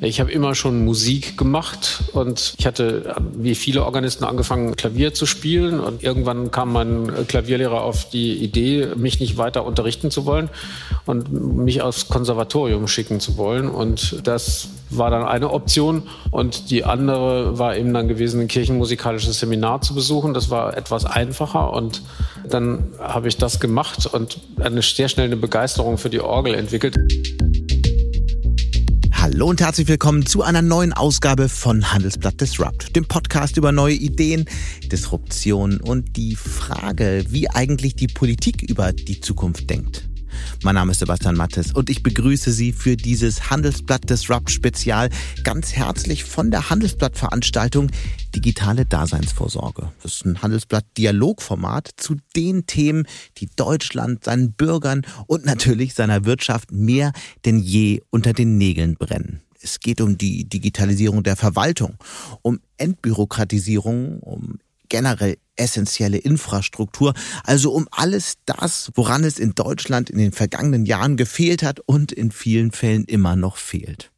Ich habe immer schon Musik gemacht und ich hatte wie viele Organisten angefangen, Klavier zu spielen. Und irgendwann kam mein Klavierlehrer auf die Idee, mich nicht weiter unterrichten zu wollen und mich aufs Konservatorium schicken zu wollen. Und das war dann eine Option. Und die andere war eben dann gewesen, ein kirchenmusikalisches Seminar zu besuchen. Das war etwas einfacher. Und dann habe ich das gemacht und eine sehr schnell eine Begeisterung für die Orgel entwickelt. Hallo und herzlich willkommen zu einer neuen Ausgabe von Handelsblatt Disrupt, dem Podcast über neue Ideen, Disruption und die Frage, wie eigentlich die Politik über die Zukunft denkt. Mein Name ist Sebastian Mattes und ich begrüße Sie für dieses Handelsblatt Disrupt Spezial ganz herzlich von der Handelsblatt Veranstaltung Digitale Daseinsvorsorge. Das ist ein Handelsblatt Dialogformat zu den Themen, die Deutschland, seinen Bürgern und natürlich seiner Wirtschaft mehr denn je unter den Nägeln brennen. Es geht um die Digitalisierung der Verwaltung, um Entbürokratisierung, um generell essentielle Infrastruktur, also um alles das, woran es in Deutschland in den vergangenen Jahren gefehlt hat und in vielen Fällen immer noch fehlt.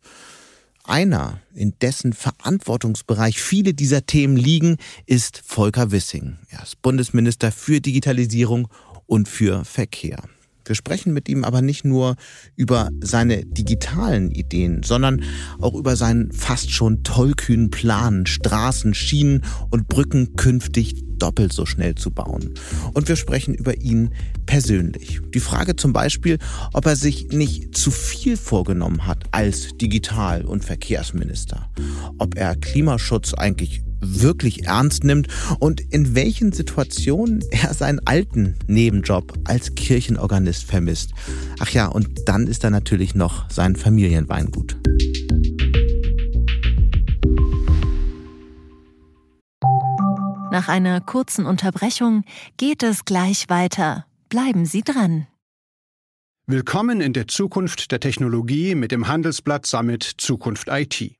Einer, in dessen Verantwortungsbereich viele dieser Themen liegen, ist Volker Wissing. Er ist Bundesminister für Digitalisierung und für Verkehr. Wir sprechen mit ihm aber nicht nur über seine digitalen Ideen, sondern auch über seinen fast schon tollkühnen Plan, Straßen, Schienen und Brücken künftig doppelt so schnell zu bauen. Und wir sprechen über ihn persönlich. Die Frage zum Beispiel, ob er sich nicht zu viel vorgenommen hat als Digital- und Verkehrsminister. Ob er Klimaschutz eigentlich wirklich ernst nimmt und in welchen Situationen er seinen alten Nebenjob als Kirchenorganist vermisst. Ach ja, und dann ist da natürlich noch sein Familienweingut. Nach einer kurzen Unterbrechung geht es gleich weiter. Bleiben Sie dran. Willkommen in der Zukunft der Technologie mit dem Handelsblatt Summit Zukunft IT.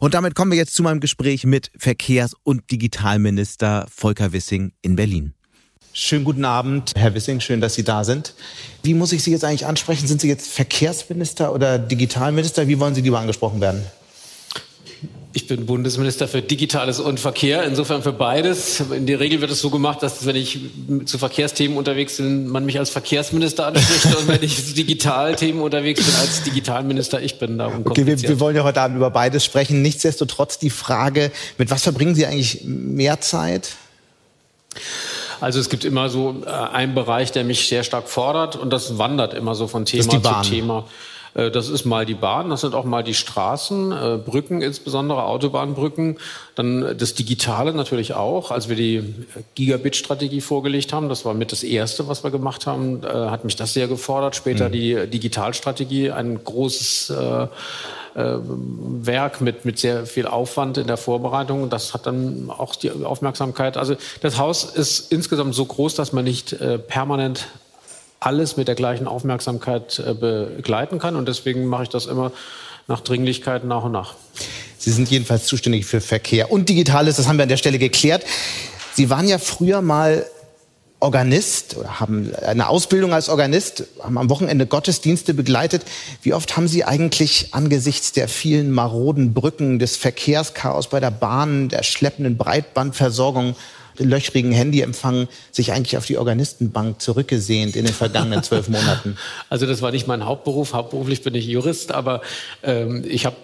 Und damit kommen wir jetzt zu meinem Gespräch mit Verkehrs- und Digitalminister Volker Wissing in Berlin. Schönen guten Abend, Herr Wissing, schön, dass Sie da sind. Wie muss ich Sie jetzt eigentlich ansprechen? Sind Sie jetzt Verkehrsminister oder Digitalminister? Wie wollen Sie lieber angesprochen werden? Ich bin Bundesminister für Digitales und Verkehr, insofern für beides. In der Regel wird es so gemacht, dass wenn ich zu Verkehrsthemen unterwegs bin, man mich als Verkehrsminister anspricht und wenn ich zu Digitalthemen unterwegs bin, als Digitalminister ich bin. Darum okay, wir, wir wollen ja heute Abend über beides sprechen. Nichtsdestotrotz die Frage, mit was verbringen Sie eigentlich mehr Zeit? Also es gibt immer so äh, einen Bereich, der mich sehr stark fordert und das wandert immer so von Thema zu Thema. Äh, das ist mal die Bahn, das sind auch mal die Straßen, äh, Brücken insbesondere, Autobahnbrücken. Dann das Digitale natürlich auch. Als wir die Gigabit-Strategie vorgelegt haben, das war mit das Erste, was wir gemacht haben, äh, hat mich das sehr gefordert. Später mhm. die Digitalstrategie, ein großes Werk mit, mit sehr viel Aufwand in der Vorbereitung. Das hat dann auch die Aufmerksamkeit. Also das Haus ist insgesamt so groß, dass man nicht permanent alles mit der gleichen Aufmerksamkeit äh, begleiten kann. Und deswegen mache ich das immer nach Dringlichkeit nach und nach. Sie sind jedenfalls zuständig für Verkehr und Digitales, das haben wir an der Stelle geklärt. Sie waren ja früher mal Organist oder haben eine Ausbildung als Organist, haben am Wochenende Gottesdienste begleitet. Wie oft haben Sie eigentlich angesichts der vielen maroden Brücken, des Verkehrschaos bei der Bahn, der schleppenden Breitbandversorgung löchrigen Handyempfang sich eigentlich auf die Organistenbank zurückgesehnt in den vergangenen zwölf Monaten? Also das war nicht mein Hauptberuf. Hauptberuflich bin ich Jurist, aber ähm, ich habe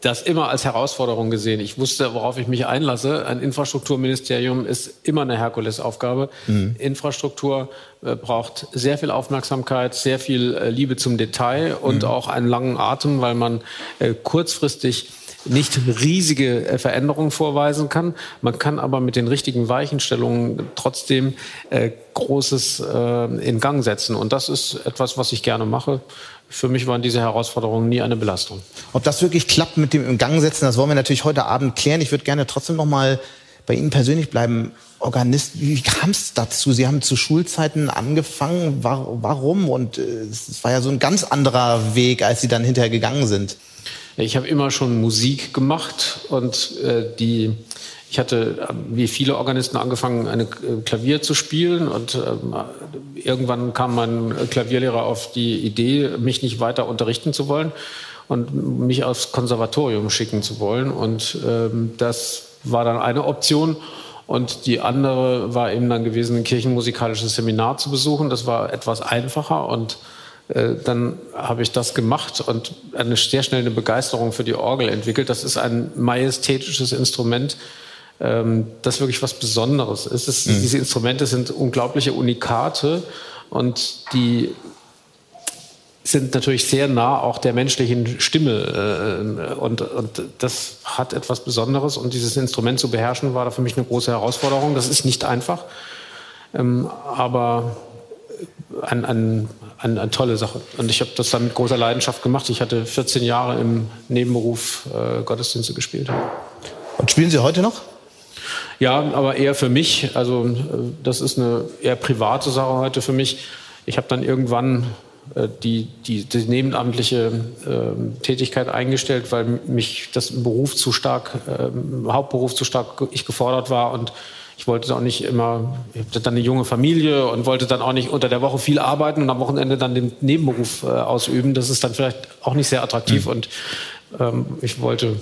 das immer als Herausforderung gesehen. Ich wusste, worauf ich mich einlasse. Ein Infrastrukturministerium ist immer eine Herkulesaufgabe. Mhm. Infrastruktur äh, braucht sehr viel Aufmerksamkeit, sehr viel äh, Liebe zum Detail und mhm. auch einen langen Atem, weil man äh, kurzfristig nicht riesige äh, Veränderungen vorweisen kann. Man kann aber mit den richtigen Weichenstellungen trotzdem äh, Großes äh, in Gang setzen. Und das ist etwas, was ich gerne mache. Für mich waren diese Herausforderungen nie eine Belastung. Ob das wirklich klappt mit dem in Gang setzen, das wollen wir natürlich heute Abend klären. Ich würde gerne trotzdem noch mal bei Ihnen persönlich bleiben. Organist, wie kam es dazu? Sie haben zu Schulzeiten angefangen. Warum? Und äh, es war ja so ein ganz anderer Weg, als Sie dann hinterher gegangen sind. Ich habe immer schon Musik gemacht und äh, die ich hatte wie viele Organisten angefangen, eine äh, Klavier zu spielen und ähm, irgendwann kam mein Klavierlehrer auf die Idee, mich nicht weiter unterrichten zu wollen und mich aufs Konservatorium schicken zu wollen. Und ähm, das war dann eine Option. Und die andere war eben dann gewesen, ein kirchenmusikalisches Seminar zu besuchen. Das war etwas einfacher und dann habe ich das gemacht und eine sehr schnell eine Begeisterung für die Orgel entwickelt. Das ist ein majestätisches Instrument, ähm, das wirklich was Besonderes ist. Es, mhm. Diese Instrumente sind unglaubliche Unikate und die sind natürlich sehr nah auch der menschlichen Stimme. Äh, und, und das hat etwas Besonderes. Und dieses Instrument zu beherrschen, war da für mich eine große Herausforderung. Das ist nicht einfach, ähm, aber eine ein, ein, ein tolle Sache. Und ich habe das dann mit großer Leidenschaft gemacht. Ich hatte 14 Jahre im Nebenberuf äh, Gottesdienste gespielt. Und spielen Sie heute noch? Ja, aber eher für mich. Also äh, das ist eine eher private Sache heute für mich. Ich habe dann irgendwann äh, die, die, die nebenamtliche äh, Tätigkeit eingestellt, weil mich das Beruf zu stark, äh, Hauptberuf zu stark ich gefordert war und ich wollte auch nicht immer, ich hatte dann eine junge Familie und wollte dann auch nicht unter der Woche viel arbeiten und am Wochenende dann den Nebenberuf äh, ausüben. Das ist dann vielleicht auch nicht sehr attraktiv mhm. und ähm, ich wollte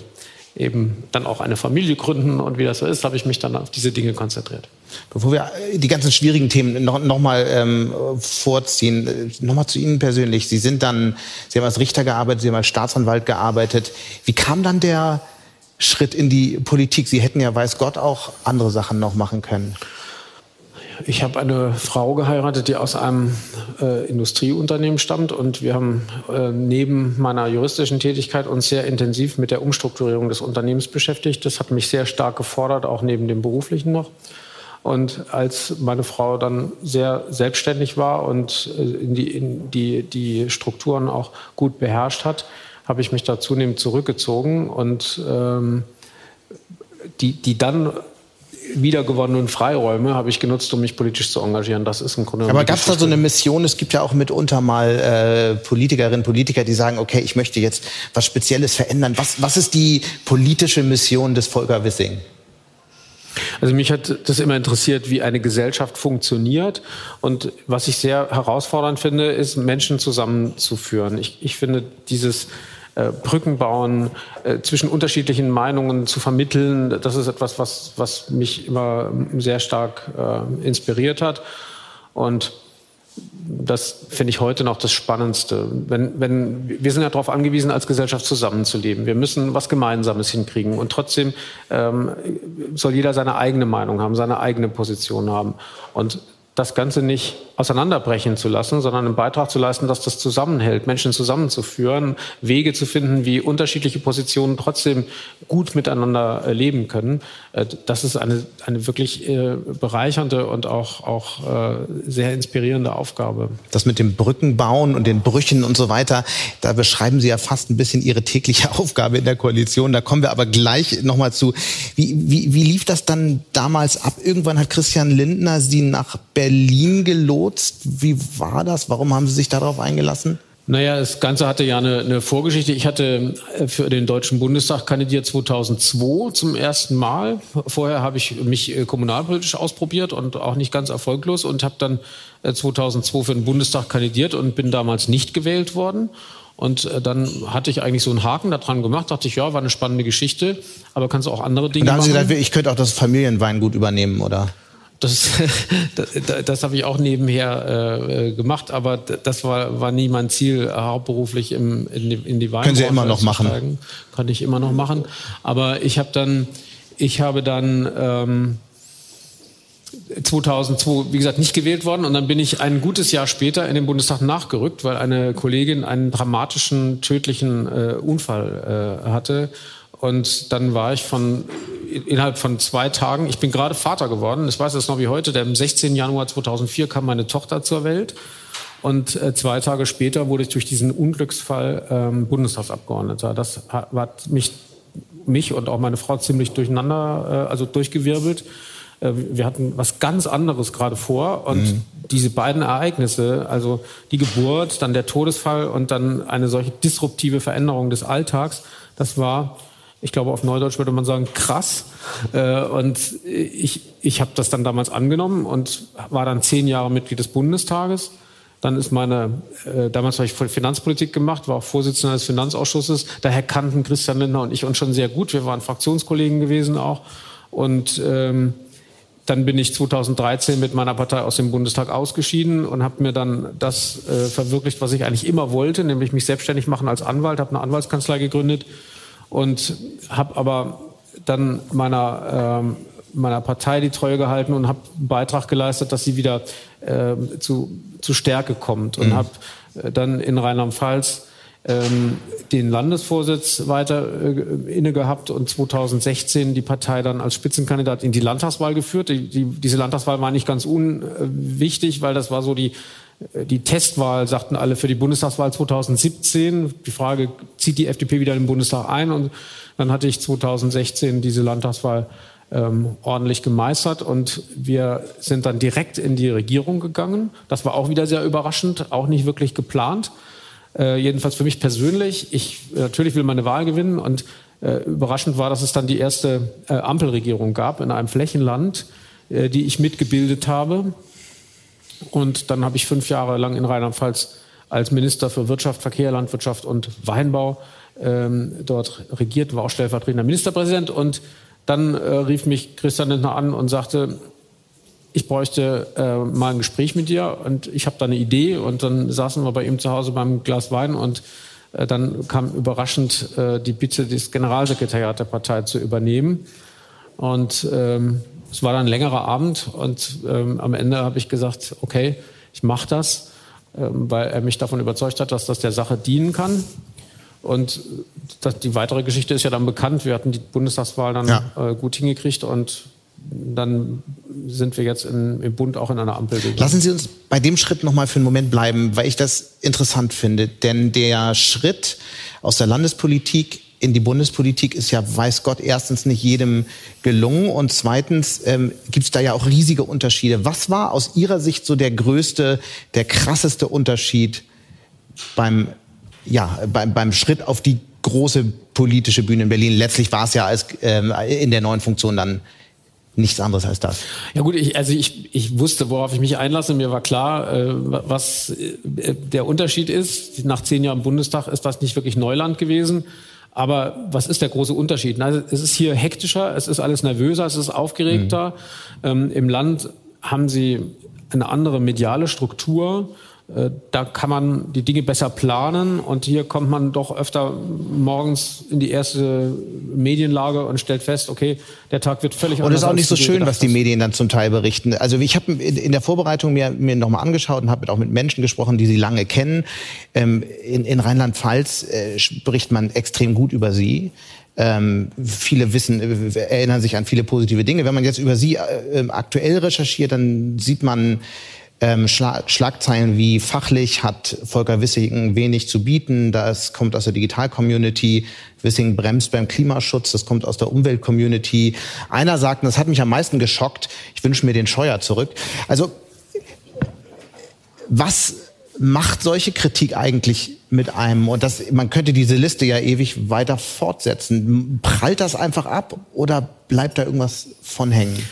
eben dann auch eine Familie gründen und wie das so ist, habe ich mich dann auf diese Dinge konzentriert. Bevor wir die ganzen schwierigen Themen noch, noch mal ähm, vorziehen, äh, noch mal zu Ihnen persönlich. Sie sind dann, Sie haben als Richter gearbeitet, Sie haben als Staatsanwalt gearbeitet. Wie kam dann der Schritt in die Politik? Sie hätten ja, weiß Gott, auch andere Sachen noch machen können. Ich habe eine Frau geheiratet, die aus einem äh, Industrieunternehmen stammt und wir haben äh, neben meiner juristischen Tätigkeit uns sehr intensiv mit der Umstrukturierung des Unternehmens beschäftigt. Das hat mich sehr stark gefordert, auch neben dem beruflichen noch. Und als meine Frau dann sehr selbstständig war und äh, in die, in die, die Strukturen auch gut beherrscht hat, habe ich mich da zunehmend zurückgezogen und ähm, die, die dann wiedergewonnenen Freiräume habe ich genutzt, um mich politisch zu engagieren. Das ist im Grunde. Aber gab es da so eine Mission? Es gibt ja auch mitunter mal äh, Politikerinnen, Politiker, die sagen: Okay, ich möchte jetzt was Spezielles verändern. Was, was ist die politische Mission des Volker Wissing? Also mich hat das immer interessiert, wie eine Gesellschaft funktioniert. Und was ich sehr herausfordernd finde, ist, Menschen zusammenzuführen. Ich, ich finde dieses äh, Brücken bauen, äh, zwischen unterschiedlichen Meinungen zu vermitteln. Das ist etwas, was, was mich immer sehr stark äh, inspiriert hat. Und das finde ich heute noch das Spannendste. Wenn, wenn, wir sind ja darauf angewiesen, als Gesellschaft zusammenzuleben. Wir müssen was Gemeinsames hinkriegen. Und trotzdem ähm, soll jeder seine eigene Meinung haben, seine eigene Position haben. Und das Ganze nicht auseinanderbrechen zu lassen, sondern einen Beitrag zu leisten, dass das zusammenhält, Menschen zusammenzuführen, Wege zu finden, wie unterschiedliche Positionen trotzdem gut miteinander äh, leben können. Äh, das ist eine, eine wirklich äh, bereichernde und auch, auch sehr inspirierende Aufgabe. Das mit dem Brückenbauen und den Brüchen und so weiter, da beschreiben Sie ja fast ein bisschen Ihre tägliche Aufgabe in der Koalition. Da kommen wir aber gleich nochmal zu. Wie, wie, wie lief das dann damals ab? Irgendwann hat Christian Lindner Sie nach Berlin gelotst gelotst? Wie war das? Warum haben Sie sich darauf eingelassen? Naja, das Ganze hatte ja eine, eine, Vorgeschichte. Ich hatte äh, für den Deutschen Bundestag kandidiert 2002 zum ersten Mal. Vorher habe ich mich äh, kommunalpolitisch ausprobiert und auch nicht ganz erfolglos und habe dann 2002 äh, für den Bundestag kandidiert und bin damals nicht gewählt worden. Und dann hatte ich eigentlich so einen Haken daran gemacht, dachte ich, ja, war eine spannende Geschichte, aber kannst du auch andere Dinge und da haben Sie gesagt, ich könnte auch das Familienweingut übernehmen, oder? Das, das, das habe ich auch nebenher äh, gemacht, aber das war, war nie mein Ziel, hauptberuflich im, in, die, in die Weinbranche Können Sie immer noch machen. Kann ich immer noch machen. Aber ich habe dann, ich habe dann ähm, 2002, wie gesagt, nicht gewählt worden und dann bin ich ein gutes Jahr später in den Bundestag nachgerückt, weil eine Kollegin einen dramatischen, tödlichen äh, Unfall äh, hatte Und dann war ich von innerhalb von zwei Tagen, ich bin gerade Vater geworden, ich weiß es noch wie heute, der am 16. Januar 2004 kam meine Tochter zur Welt. Und äh, zwei Tage später wurde ich durch diesen Unglücksfall ähm, Bundestagsabgeordneter. Das hat, hat mich, mich und auch meine Frau ziemlich durcheinander, äh, also durchgewirbelt. Äh, wir hatten was ganz anderes gerade vor und mhm. diese beiden Ereignisse, also die Geburt, dann der Todesfall und dann eine solche disruptive Veränderung des Alltags, das war, ich glaube auf Neudeutsch würde man sagen, krass. Äh, und ich, ich habe das dann damals angenommen und war dann zehn Jahre Mitglied des Bundestages. Dann ist meine, äh, damals habe ich Finanzpolitik gemacht, war auch Vorsitzender des Finanzausschusses. Daher kannten Christian Lindner und ich uns schon sehr gut. Wir waren Fraktionskollegen gewesen auch. Und ähm, dann bin ich 2013 mit meiner Partei aus dem Bundestag ausgeschieden und habe mir dann das äh, verwirklicht, was ich eigentlich immer wollte, nämlich mich selbstständig machen als Anwalt, habe eine Anwaltskanzlei gegründet und habe aber dann meiner, ähm, meiner Partei die Treue gehalten und habe einen Beitrag geleistet, dass sie wieder äh, zu, zu Stärke kommt und mhm. habe äh, dann in Rheinland-Pfalz ähm, den Landesvorsitz weiter äh, inne gehabt und 2016 die Partei dann als Spitzenkandidat in die Landtagswahl geführt. Die, die, diese Landtagswahl war nicht ganz unwichtig, weil das war so die, die Testwahl, sagten alle, für die Bundestagswahl 2017. Die Frage, zieht die FDP wieder in den Bundestag ein? Und dann hatte ich 2016 diese Landtagswahl ähm, ordentlich gemeistert und wir sind dann direkt in die Regierung gegangen. Das war auch wieder sehr überraschend, auch nicht wirklich geplant. Äh, jedenfalls für mich persönlich. Ich natürlich will meine Wahl gewinnen und äh, überraschend war, dass es dann die erste äh, Ampelregierung gab in einem Flächenland, äh, die ich mitgebildet habe. Und dann habe ich fünf Jahre lang in Rheinland-Pfalz als Minister für Wirtschaft, Verkehr, Landwirtschaft und Weinbau ähm, dort regiert, war auch stellvertretender Ministerpräsident. Und dann äh, rief mich Christian Lindner an und sagte, ich bräuchte äh, mal ein Gespräch mit dir. Und ich habe da eine Idee. Und dann saßen wir bei ihm zu Hause beim Glas Wein. Und äh, dann kam überraschend äh, die Bitte, das Generalsekretariat der Partei zu übernehmen. Und ähm, es war dann ein längerer Abend und ähm, am Ende habe ich gesagt, okay, ich mache das, ähm, weil er mich davon überzeugt hat, dass das der Sache dienen kann. Und das, die weitere Geschichte ist ja dann bekannt. Wir hatten die Bundestagswahl dann ja. äh, gut hingekriegt und dann sind wir jetzt in, im Bund auch in einer Ampel. Lassen Sie uns bei dem Schritt noch mal für einen Moment bleiben, weil ich das interessant finde. Denn der Schritt aus der Landespolitik in die Bundespolitik ist ja, weiß Gott, erstens nicht jedem gelungen und zweitens ähm, gibt es da ja auch riesige Unterschiede. Was war aus Ihrer Sicht so der größte, der krasseste Unterschied beim, ja, beim, beim Schritt auf die große politische Bühne in Berlin? Letztlich war es ja als, ähm, in der neuen Funktion dann nichts anderes als das. Ja gut, ich, also ich, ich wusste, worauf ich mich einlasse. Mir war klar, äh, was äh, der Unterschied ist. Nach zehn Jahren Bundestag ist das nicht wirklich Neuland gewesen. Aber was ist der große Unterschied? Also es ist hier hektischer, es ist alles nervöser, es ist aufgeregter. Mhm. Ähm, Im Land haben sie eine andere mediale Struktur. Äh, da kann man die Dinge besser planen und hier kommt man doch öfter morgens in die erste Medienlage und stellt fest, okay, der Tag wird völlig anders. Und es ist auch nicht so schön, was die Medien dann zum Teil berichten. Also ich habe in der Vorbereitung mir, mir nochmal angeschaut und habe auch mit Menschen gesprochen, die sie lange kennen. Ähm, in, in Rheinland-Pfalz äh, spricht man extrem gut über sie. Ähm, viele wissen, äh, erinnern sich an viele positive Dinge. Wenn man jetzt über sie äh, aktuell recherchiert, dann sieht man ähm, Schlag Schlagzeilen wie fachlich hat Volker Wissing wenig zu bieten. Das kommt aus der Digital-Community. Wissing bremst beim Klimaschutz. Das kommt aus der Umwelt-Community. Einer sagt, und das hat mich am meisten geschockt, ich wünsche mir den Scheuer zurück. Also, was macht solche Kritik eigentlich mit einem? Und das, man könnte diese Liste ja ewig weiter fortsetzen. Prallt das einfach ab oder bleibt da irgendwas von hängen?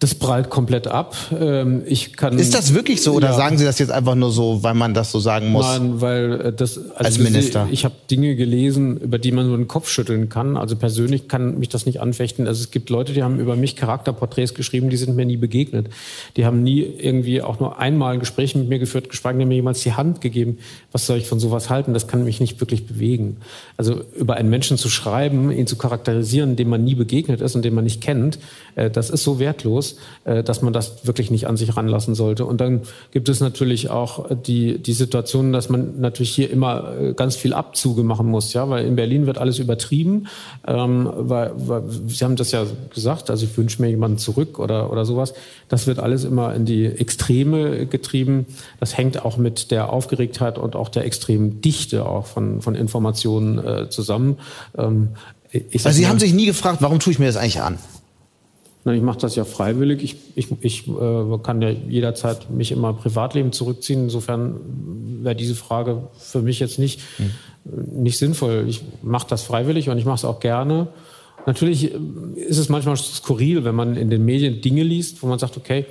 Das prallt komplett ab. Ähm, ich kann, ist das wirklich so oder ja, sagen Sie das jetzt einfach nur so, weil man das so sagen muss? Nein, weil äh, das also als Minister. Ich, ich habe Dinge gelesen, über die man nur den Kopf schütteln kann. Also persönlich kann mich das nicht anfechten. Also es gibt Leute, die haben über mich Charakterporträts geschrieben, die sind mir nie begegnet. Die haben nie irgendwie auch nur einmal ein Gespräch mit mir geführt, geschweige denn mir jemals die Hand gegeben. Was soll ich von sowas halten? Das kann mich nicht wirklich bewegen. Also über einen Menschen zu schreiben, ihn zu charakterisieren, dem man nie begegnet ist und den man nicht kennt, äh, das ist so wertlos ist, äh, dass man das wirklich nicht an sich ranlassen sollte. Und dann gibt es natürlich auch die, die Situation, dass man natürlich hier immer äh, ganz viel Abzüge machen muss, ja, weil in Berlin wird alles übertrieben, ähm, weil, weil Sie haben das ja gesagt, also ich wünsche mir jemanden zurück oder, oder sowas. Das wird alles immer in die Extreme getrieben. Das hängt auch mit der Aufgeregtheit und auch der extremen Dichte auch von, von Informationen äh, zusammen. Ähm, also Sie haben sich nie gefragt, warum tue ich mir das eigentlich an? Ich mache das ja freiwillig. Ich, ich, ich äh, kann ja jederzeit mich in mein Privatleben zurückziehen. Insofern wäre diese Frage für mich jetzt nicht, mhm. nicht sinnvoll. Ich mache das freiwillig und ich mache es auch gerne. Natürlich äh, ist es manchmal skurril, wenn man in den Medien Dinge liest, wo man sagt, okay,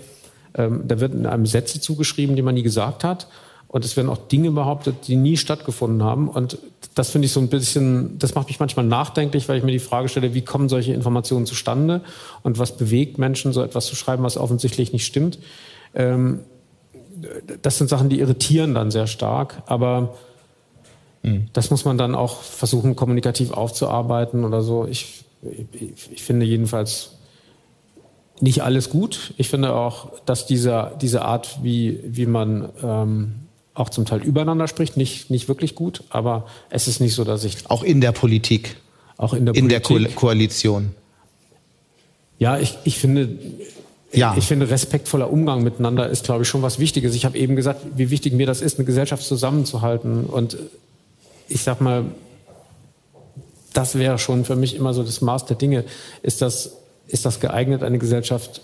ähm, da wird in einem Sätze zugeschrieben, die man nie gesagt hat. Und es werden auch Dinge behauptet, die nie stattgefunden haben. Und das finde ich so ein bisschen, das macht mich manchmal nachdenklich, weil ich mir die Frage stelle, wie kommen solche Informationen zustande und was bewegt Menschen, so etwas zu schreiben, was offensichtlich nicht stimmt. Ähm, das sind Sachen, die irritieren dann sehr stark. Aber mhm. das muss man dann auch versuchen, kommunikativ aufzuarbeiten oder so. Ich, ich, ich finde jedenfalls nicht alles gut. Ich finde auch, dass dieser, diese Art, wie, wie man ähm, auch zum Teil übereinander spricht, nicht, nicht wirklich gut, aber es ist nicht so, dass ich. Auch in der Politik. Auch in der in Politik. In der Ko Koalition. Ja, ich, ich finde. Ja. Ich finde, respektvoller Umgang miteinander ist, glaube ich, schon was Wichtiges. Ich habe eben gesagt, wie wichtig mir das ist, eine Gesellschaft zusammenzuhalten. Und ich sag mal, das wäre schon für mich immer so das Maß der Dinge. Ist das, ist das geeignet, eine Gesellschaft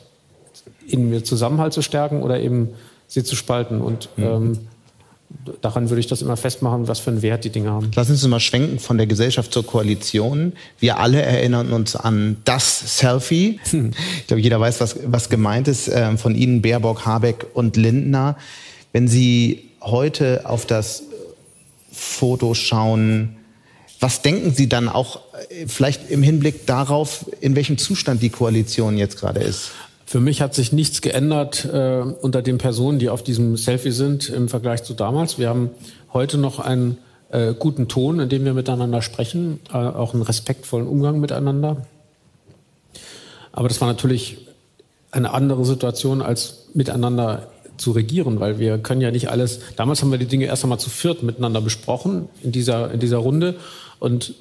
in mir Zusammenhalt zu stärken oder eben sie zu spalten? Und mhm. ähm, daran würde ich das immer festmachen, was für einen Wert die Dinge haben. Lassen Sie uns mal schwenken von der Gesellschaft zur Koalition. Wir alle erinnern uns an das Selfie. Hm. Ich glaube, jeder weiß, was, was gemeint ist äh, von Ihnen, Baerbock, Habeck und Lindner. Wenn Sie heute auf das Foto schauen, was denken Sie dann auch äh, vielleicht im Hinblick darauf, in welchem Zustand die Koalition jetzt gerade ist? Für mich hat sich nichts geändert äh, unter den Personen, die auf diesem Selfie sind im Vergleich zu damals. Wir haben heute noch einen äh, guten Ton, in dem wir miteinander sprechen, äh, auch einen respektvollen Umgang miteinander. Aber das war natürlich eine andere Situation als miteinander zu regieren, weil wir können ja nicht alles. Damals haben wir die Dinge erst einmal zu viert miteinander besprochen in dieser in dieser Runde und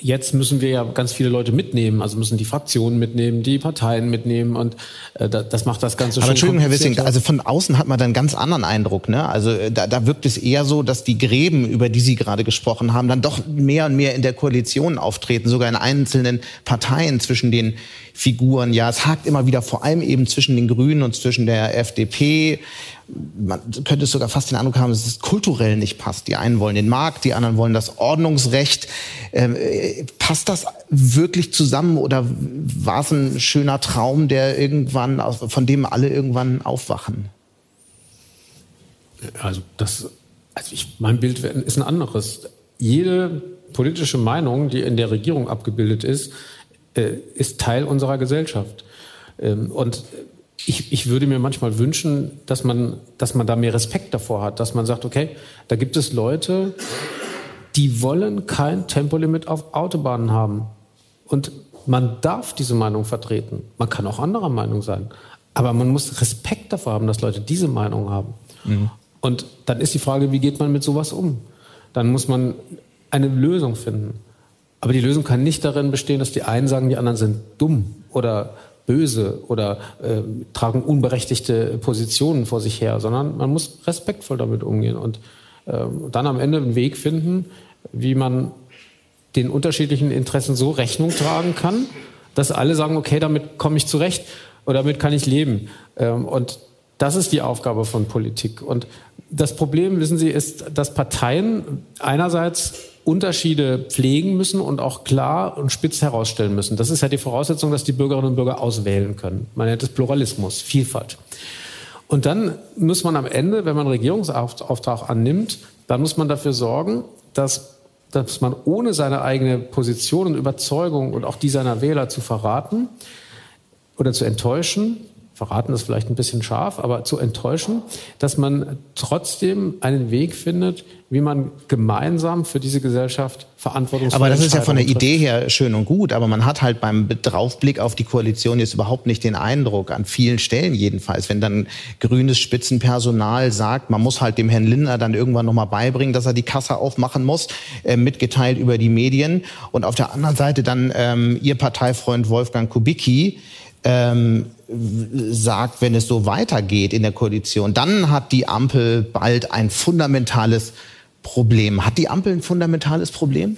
jetzt müssen wir ja ganz viele Leute mitnehmen, also müssen die Fraktionen mitnehmen, die Parteien mitnehmen und äh, das macht das Ganze Aber schon Entschuldigung, Herr Wissing, also von außen hat man dann einen ganz anderen Eindruck. Ne? Also äh, da, da wirkt es eher so, dass die Gräben, über die Sie gerade gesprochen haben, dann doch mehr und mehr in der Koalition auftreten, sogar in einzelnen Parteien zwischen den Figuren. Ja, es hakt immer wieder vor allem eben zwischen den Grünen und zwischen der FDP. Man könnte sogar fast den Eindruck haben, dass es kulturell nicht passt. Die einen wollen den Markt, die anderen wollen das Ordnungsrecht. Ähm, äh, passt das wirklich zusammen oder war es ein schöner Traum, der irgendwann, von dem alle irgendwann aufwachen? Also das, also ich, mein Bild ist ein anderes. Jede politische Meinung, die in der Regierung abgebildet ist, ist Teil unserer Gesellschaft. Ähm, und ich, ich würde mir manchmal wünschen, dass man, dass man da mehr Respekt davor hat, dass man sagt, okay, da gibt es Leute, die wollen kein Tempolimit auf Autobahnen haben. Und man darf diese Meinung vertreten. Man kann auch anderer Meinung sein. Aber man muss Respekt davor haben, dass Leute diese Meinung haben. Mhm. Und dann ist die Frage, wie geht man mit sowas um? Dann muss man eine Lösung finden. Aber die Lösung kann nicht darin bestehen, dass die einen sagen, die anderen sind dumm oder böse oder äh, tragen unberechtigte Positionen vor sich her, sondern man muss respektvoll damit umgehen und äh, dann am Ende einen Weg finden, wie man den unterschiedlichen Interessen so Rechnung tragen kann, dass alle sagen, okay, damit komme ich zurecht oder damit kann ich leben. Ähm, und das ist die Aufgabe von Politik. Und das Problem, wissen Sie, ist, dass Parteien einerseits Unterschiede pflegen müssen und auch klar und spitz herausstellen müssen. Das ist ja die Voraussetzung, dass die Bürgerinnen und Bürger auswählen können. Man nennt es Pluralismus, Vielfalt. Und dann muss man am Ende, wenn man Regierungsauftrag annimmt, dann muss man dafür sorgen, dass, dass man ohne seine eigene Position und Überzeugung und auch die seiner Wähler zu verraten oder zu enttäuschen, verraten ist vielleicht ein bisschen scharf, aber zu enttäuschen, dass man trotzdem einen Weg findet, wie man gemeinsam für diese Gesellschaft verantwortungsvoll Aber das ist ja von der Idee her schön und gut, aber man hat halt beim Draufblick auf die Koalition jetzt überhaupt nicht den Eindruck, an vielen Stellen jedenfalls, wenn dann grünes Spitzenpersonal sagt, man muss halt dem Herrn Lindner dann irgendwann nochmal beibringen, dass er die Kasse aufmachen muss, äh, mitgeteilt über die Medien. Und auf der anderen Seite dann ähm, Ihr Parteifreund Wolfgang Kubicki, ähm, sagt, wenn es so weitergeht in der Koalition, dann hat die Ampel bald ein fundamentales Problem. Hat die Ampel ein fundamentales Problem?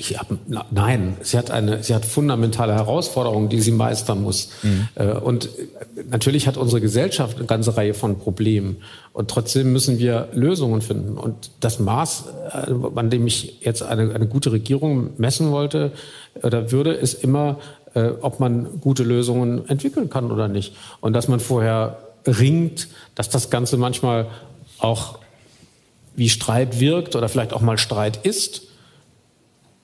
Ich hab, nein, sie hat eine, sie hat fundamentale Herausforderungen, die sie meistern muss. Mhm. Äh, und natürlich hat unsere Gesellschaft eine ganze Reihe von Problemen. Und trotzdem müssen wir Lösungen finden. Und das Maß, äh, an dem ich jetzt eine, eine gute Regierung messen wollte oder würde, ist immer äh, ob man gute Lösungen entwickeln kann oder nicht. Und dass man vorher ringt, dass das Ganze manchmal auch wie Streit wirkt oder vielleicht auch mal Streit ist,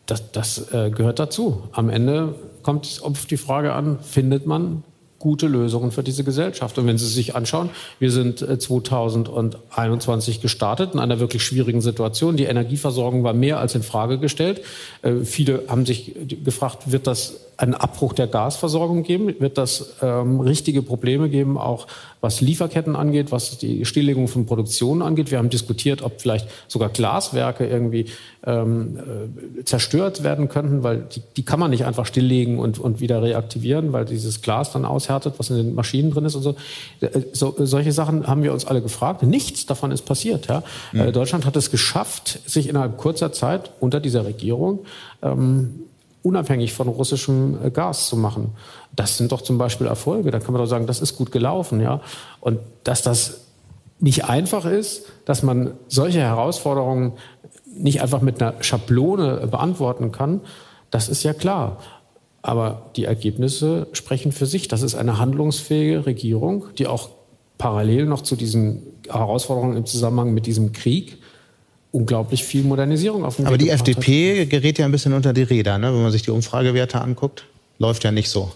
das, das äh, gehört dazu. Am Ende kommt es auf die Frage an, findet man gute Lösungen für diese Gesellschaft. Und wenn Sie sich anschauen, wir sind 2021 äh, gestartet in einer wirklich schwierigen Situation. Die Energieversorgung war mehr als in Frage gestellt. Äh, viele haben sich gefragt, wird das einen Abbruch der Gasversorgung geben? Wird das ähm, richtige Probleme geben, auch was Lieferketten angeht, was die Stilllegung von Produktionen angeht? Wir haben diskutiert, ob vielleicht sogar Glaswerke irgendwie ähm, äh, zerstört werden könnten, weil die, die kann man nicht einfach stilllegen und, und wieder reaktivieren, weil dieses Glas dann aushärtet, was in den Maschinen drin ist und so. Äh, so solche Sachen haben wir uns alle gefragt. Nichts davon ist passiert. Ja? Mhm. Deutschland hat es geschafft, sich innerhalb kurzer Zeit unter dieser Regierung ähm, unabhängig von russischem äh, Gas zu machen. Das sind doch zum Beispiel Erfolge. Da kann man doch sagen, das ist gut gelaufen, ja. Und dass das nicht einfach ist, dass man solche Herausforderungen nicht einfach mit einer Schablone beantworten kann, das ist ja klar. Aber die Ergebnisse sprechen für sich. Das ist eine handlungsfähige Regierung, die auch parallel noch zu diesen Herausforderungen im Zusammenhang mit diesem Krieg unglaublich viel Modernisierung auf dem Aber die FDP hat. gerät ja ein bisschen unter die Räder, ne? wenn man sich die Umfragewerte anguckt. Läuft ja nicht so.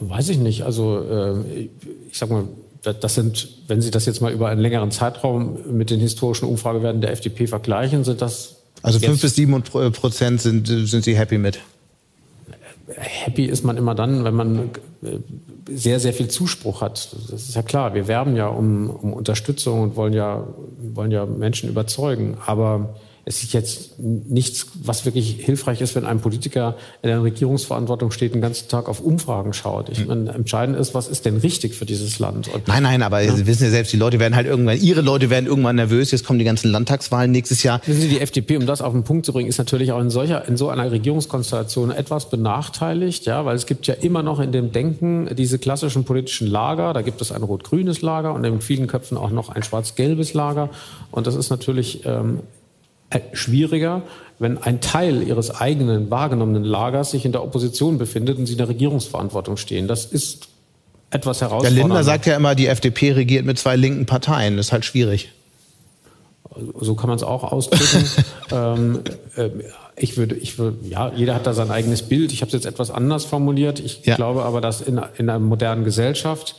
Weiß ich nicht. Also äh, ich sag mal, das sind, wenn Sie das jetzt mal über einen längeren Zeitraum mit den historischen Umfragewerten der FDP vergleichen, sind das. Also fünf bis sieben Prozent sind, sind Sie happy mit? Happy ist man immer dann, wenn man äh, sehr, sehr viel Zuspruch hat. Das ist ja klar. Wir werben ja um, um Unterstützung und wollen ja, wollen ja Menschen überzeugen. Aber es ist jetzt nichts, was wirklich hilfreich ist, wenn ein Politiker in der Regierungsverantwortung steht, den ganzen Tag auf Umfragen schaut. Ich hm. meine, entscheidend ist, was ist denn richtig für dieses Land? Und nein, nein, aber ja. Sie wissen ja selbst, die Leute werden halt irgendwann, Ihre Leute werden irgendwann nervös. Jetzt kommen die ganzen Landtagswahlen nächstes Jahr. Wissen Sie, die FDP, um das auf den Punkt zu bringen, ist natürlich auch in solcher, in so einer Regierungskonstellation etwas benachteiligt, ja, weil es gibt ja immer noch in dem Denken diese klassischen politischen Lager. Da gibt es ein rot-grünes Lager und in vielen Köpfen auch noch ein schwarz-gelbes Lager. Und das ist natürlich ähm, äh, schwieriger, wenn ein Teil ihres eigenen wahrgenommenen Lagers sich in der Opposition befindet und sie in der Regierungsverantwortung stehen. Das ist etwas herausfordernd. Der Lindner sagt ja immer, die FDP regiert mit zwei linken Parteien. Das ist halt schwierig. So kann man es auch ausdrücken. ähm, äh, ich würde, ich würde, ja, jeder hat da sein eigenes Bild. Ich habe es jetzt etwas anders formuliert. Ich ja. glaube aber, dass in, in einer modernen Gesellschaft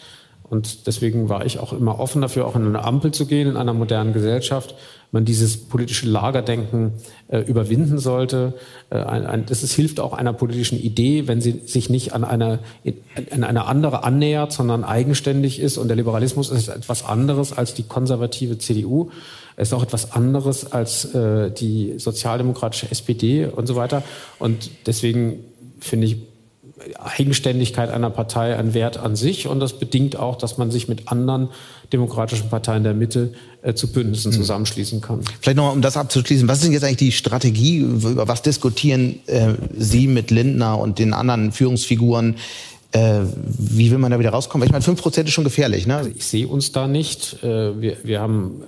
und deswegen war ich auch immer offen dafür, auch in eine Ampel zu gehen, in einer modernen Gesellschaft, man dieses politische Lagerdenken äh, überwinden sollte. Äh, ein, ein, das ist, hilft auch einer politischen Idee, wenn sie sich nicht an eine, an eine andere annähert, sondern eigenständig ist. Und der Liberalismus ist etwas anderes als die konservative CDU. Es ist auch etwas anderes als äh, die sozialdemokratische SPD und so weiter. Und deswegen finde ich Eigenständigkeit einer Partei ein Wert an sich und das bedingt auch, dass man sich mit anderen demokratischen Parteien der Mitte äh, zu Bündnissen mhm. zusammenschließen kann. Vielleicht noch, um das abzuschließen, was ist denn jetzt eigentlich die Strategie, über was diskutieren äh, Sie mit Lindner und den anderen Führungsfiguren? Äh, wie will man da wieder rauskommen? Ich meine, 5% ist schon gefährlich. Ne? Also ich sehe uns da nicht. Äh, wir, wir haben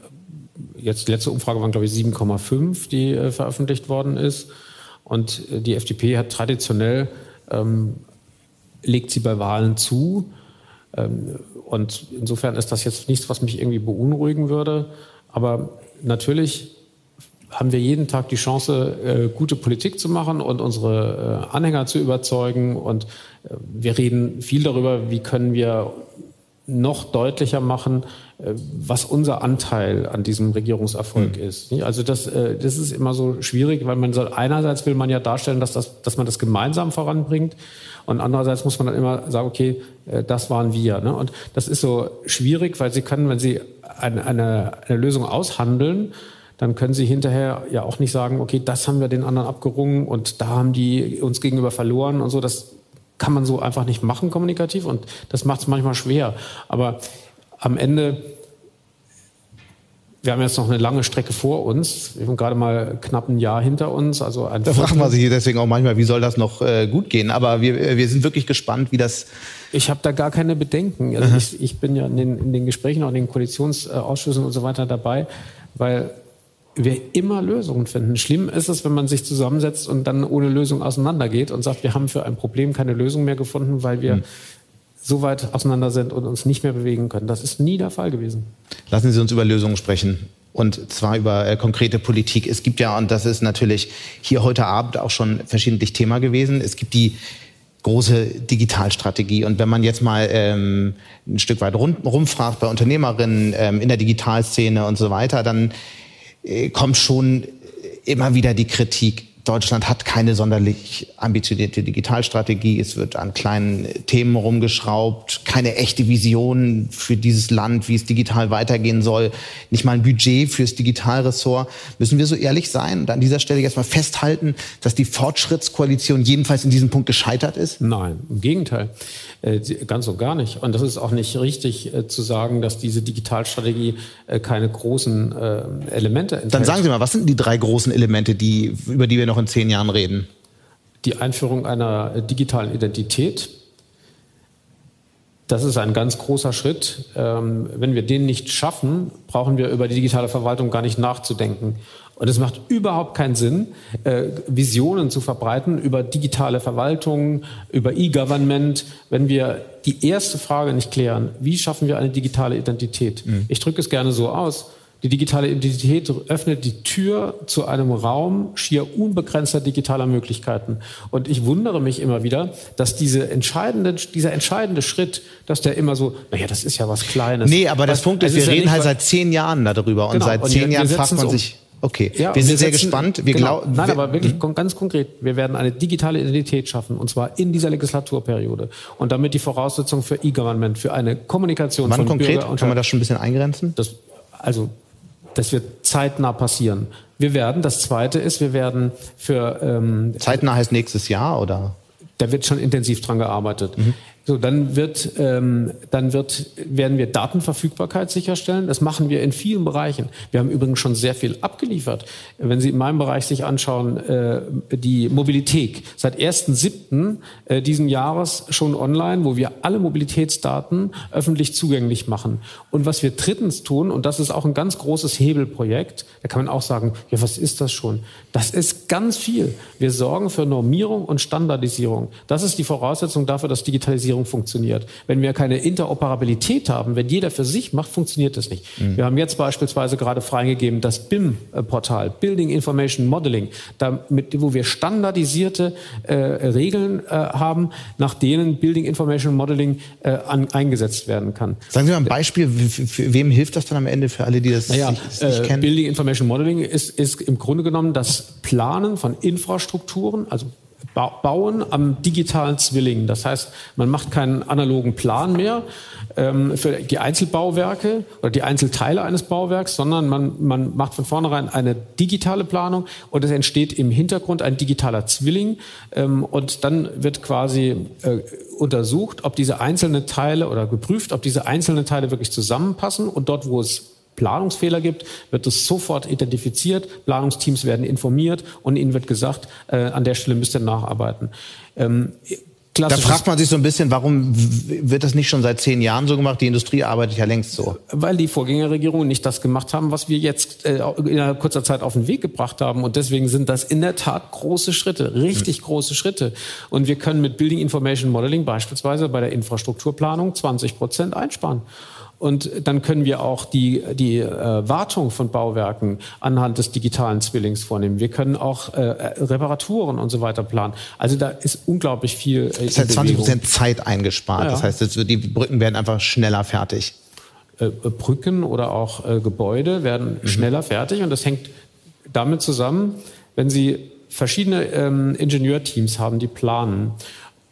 jetzt, die letzte Umfrage waren, glaube ich, 7,5, die äh, veröffentlicht worden ist. Und äh, die FDP hat traditionell ähm, legt sie bei Wahlen zu. Ähm, und insofern ist das jetzt nichts, was mich irgendwie beunruhigen würde. Aber natürlich haben wir jeden Tag die Chance, äh, gute Politik zu machen und unsere äh, Anhänger zu überzeugen. Und äh, wir reden viel darüber, wie können wir noch deutlicher machen, äh, was unser Anteil an diesem Regierungserfolg mhm. ist. Also das, äh, das ist immer so schwierig, weil man soll einerseits will man ja darstellen, dass, das, dass man das gemeinsam voranbringt und andererseits muss man dann immer sagen, okay, äh, das waren wir. Ne? Und das ist so schwierig, weil Sie können, wenn Sie eine, eine, eine Lösung aushandeln, dann können Sie hinterher ja auch nicht sagen, okay, das haben wir den anderen abgerungen und da haben die uns gegenüber verloren und so. Das kann man so einfach nicht machen kommunikativ und das macht es manchmal schwer. Aber am Ende, wir haben jetzt noch eine lange Strecke vor uns. Wir haben gerade mal knapp ein Jahr hinter uns. Also da fragen wir sich deswegen auch manchmal, wie soll das noch äh, gut gehen? Aber wir, äh, wir sind wirklich gespannt, wie das. Ich habe da gar keine Bedenken. Also ich, ich, bin ja in den, in den Gesprächen, auch in den Koalitionsausschüssen und so weiter dabei, weil wir immer Lösungen finden. Schlimm ist es, wenn man sich zusammensetzt und dann ohne Lösung auseinandergeht und sagt, wir haben für ein Problem keine Lösung mehr gefunden, weil wir mhm. so weit auseinander sind und uns nicht mehr bewegen können. Das ist nie der Fall gewesen. Lassen Sie uns über Lösungen sprechen. Und zwar über äh, konkrete Politik. Es gibt ja, und das ist natürlich hier heute Abend auch schon verschiedentlich Thema gewesen, es gibt die große Digitalstrategie. Und wenn man jetzt mal ähm, ein Stück weit rum, rumfragt bei Unternehmerinnen ähm, in der Digitalszene und so weiter, dann kommt schon immer wieder die Kritik, Deutschland hat keine sonderlich ambitionierte Digitalstrategie. Es wird an kleinen Themen rumgeschraubt. Keine echte Vision für dieses Land, wie es digital weitergehen soll. Nicht mal ein Budget fürs Digitalressort. Müssen wir so ehrlich sein und an dieser Stelle jetzt mal festhalten, dass die Fortschrittskoalition jedenfalls in diesem Punkt gescheitert ist? Nein, im Gegenteil. Äh, ganz und gar nicht. Und das ist auch nicht richtig äh, zu sagen, dass diese Digitalstrategie äh, keine großen Elemente enthält. Dann sagen Sie mal, was sind die drei großen Elemente, die, über die wir noch in zehn Jahren reden? Die Einführung einer digitalen Identität. Das ist ein ganz großer Schritt. Ähm, wenn wir den nicht schaffen, brauchen wir über die digitale Verwaltung gar nicht nachzudenken. Und es macht überhaupt keinen Sinn, äh, Visionen zu verbreiten über digitale Verwaltung, über E-Government, wenn wir die erste Frage nicht klären, wie schaffen wir eine digitale Identität? Mhm. Ich drücke es gerne so aus. Die digitale Identität öffnet die Tür zu einem Raum schier unbegrenzter digitaler Möglichkeiten. Und ich wundere mich immer wieder, dass diese entscheidende, dieser entscheidende Schritt, dass der immer so, naja, das ist ja was Kleines. Nee, aber das was, Punkt ist, wir reden ja halt seit zehn Jahren darüber und genau, seit zehn Jahren fragt man sich, Okay, ja, wir sind wir sehr gespannt. Wir genau, glaub, nein, aber wirklich ganz konkret. Wir werden eine digitale Identität schaffen und zwar in dieser Legislaturperiode und damit die Voraussetzung für E-Government, für eine Kommunikation Wann von konkret? Bürger und Kann man das schon ein bisschen eingrenzen? Das, also das wird zeitnah passieren. Wir werden, das Zweite ist, wir werden für... Ähm, zeitnah heißt nächstes Jahr, oder? Da wird schon intensiv dran gearbeitet. Mhm. So, dann wird, ähm, dann wird, werden wir Datenverfügbarkeit sicherstellen. Das machen wir in vielen Bereichen. Wir haben übrigens schon sehr viel abgeliefert. Wenn Sie in meinem Bereich sich anschauen, äh, die Mobilität seit 1.7. Äh, diesen Jahres schon online, wo wir alle Mobilitätsdaten öffentlich zugänglich machen. Und was wir drittens tun, und das ist auch ein ganz großes Hebelprojekt, da kann man auch sagen, ja, was ist das schon? Das ist ganz viel. Wir sorgen für Normierung und Standardisierung. Das ist die Voraussetzung dafür, dass Digitalisierung Digitalisierung funktioniert. Wenn wir keine Interoperabilität haben, wenn jeder für sich macht, funktioniert das nicht. Mhm. Wir haben jetzt beispielsweise gerade freigegeben das BIM-Portal, Building Information Modeling, damit, wo wir standardisierte äh, Regeln äh, haben, nach denen Building Information Modeling äh, an, eingesetzt werden kann. Sagen Sie mal ein Beispiel, wem hilft das dann am Ende für alle, die das naja, nicht, nicht kennen? Building Information Modeling ist, ist im Grunde genommen das Planen von Infrastrukturen, also bauen am digitalen Zwilling. Das heißt, man macht keinen analogen Plan mehr ähm, für die Einzelbauwerke oder die Einzelteile eines Bauwerks, sondern man, man macht von vornherein eine digitale Planung und es entsteht im Hintergrund ein digitaler Zwilling ähm, und dann wird quasi äh, untersucht, ob diese einzelnen Teile oder geprüft, ob diese einzelnen Teile wirklich zusammenpassen und dort, wo es Planungsfehler gibt, wird es sofort identifiziert, Planungsteams werden informiert und ihnen wird gesagt, äh, an der Stelle müsst ihr nacharbeiten. Ähm, da fragt man sich so ein bisschen, warum wird das nicht schon seit zehn Jahren so gemacht? Die Industrie arbeitet ja längst so. Weil die Vorgängerregierungen nicht das gemacht haben, was wir jetzt äh, in kurzer Zeit auf den Weg gebracht haben. Und deswegen sind das in der Tat große Schritte, richtig mhm. große Schritte. Und wir können mit Building Information Modeling beispielsweise bei der Infrastrukturplanung 20 Prozent einsparen. Und dann können wir auch die, die äh, Wartung von Bauwerken anhand des digitalen Zwillings vornehmen. Wir können auch äh, Reparaturen und so weiter planen. Also da ist unglaublich viel. Äh, das heißt 20 Prozent Zeit eingespart. Ja. Das heißt, die Brücken werden einfach schneller fertig. Äh, Brücken oder auch äh, Gebäude werden mhm. schneller fertig und das hängt damit zusammen, wenn Sie verschiedene ähm, Ingenieurteams haben, die planen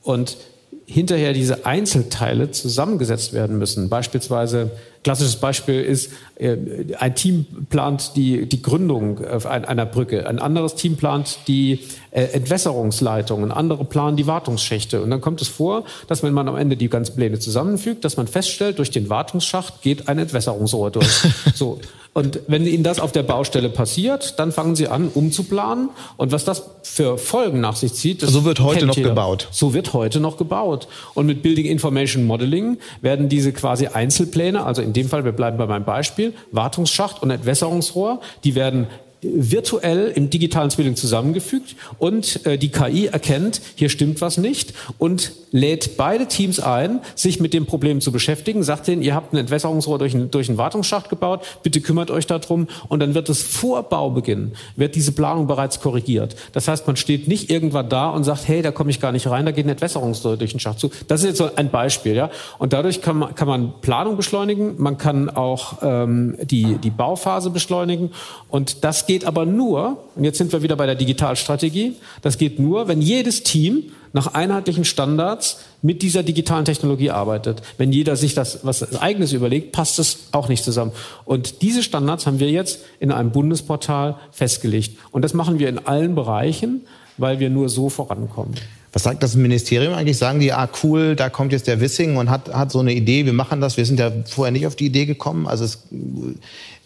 und hinterher diese Einzelteile zusammengesetzt werden müssen. Beispielsweise, klassisches Beispiel ist, äh, ein Team plant die, die Gründung einer Brücke, ein anderes Team plant die äh, Entwässerungsleitungen, andere planen die Wartungsschächte. Und dann kommt es vor, dass wenn man am Ende die ganzen Pläne zusammenfügt, dass man feststellt, durch den Wartungsschacht geht ein Entwässerungsrohr durch. so. Und wenn Ihnen das auf der Baustelle passiert, dann fangen Sie an, umzuplanen. Und was das für Folgen nach sich zieht, so wird heute noch jeder. gebaut. So wird heute noch gebaut. Und mit Building Information Modeling werden diese quasi Einzelpläne, also in dem Fall, wir bleiben bei meinem Beispiel, Wartungsschacht und Entwässerungsrohr, die werden virtuell im digitalen Zwilling zusammengefügt und äh, die KI erkennt, hier stimmt was nicht und lädt beide Teams ein, sich mit dem Problem zu beschäftigen, sagt denen, ihr habt ein Entwässerungsrohr durch, ein, durch einen Wartungsschacht gebaut, bitte kümmert euch darum und dann wird es vor Baubeginn, wird diese Planung bereits korrigiert. Das heißt, man steht nicht irgendwann da und sagt, hey, da komme ich gar nicht rein, da geht ein Entwässerungsrohr durch den Schacht zu. Das ist jetzt so ein Beispiel, ja. Und dadurch kann man, kann man Planung beschleunigen, man kann auch ähm, die, die Bauphase beschleunigen und das geht geht aber nur, und jetzt sind wir wieder bei der Digitalstrategie, das geht nur, wenn jedes Team nach einheitlichen Standards mit dieser digitalen Technologie arbeitet. Wenn jeder sich das was eigenes überlegt, passt es auch nicht zusammen. Und diese Standards haben wir jetzt in einem Bundesportal festgelegt. Und das machen wir in allen Bereichen, weil wir nur so vorankommen. Was sagt das Ministerium eigentlich? Sagen die, ah cool, da kommt jetzt der Wissing und hat, hat so eine Idee, wir machen das. Wir sind ja vorher nicht auf die Idee gekommen. Also es,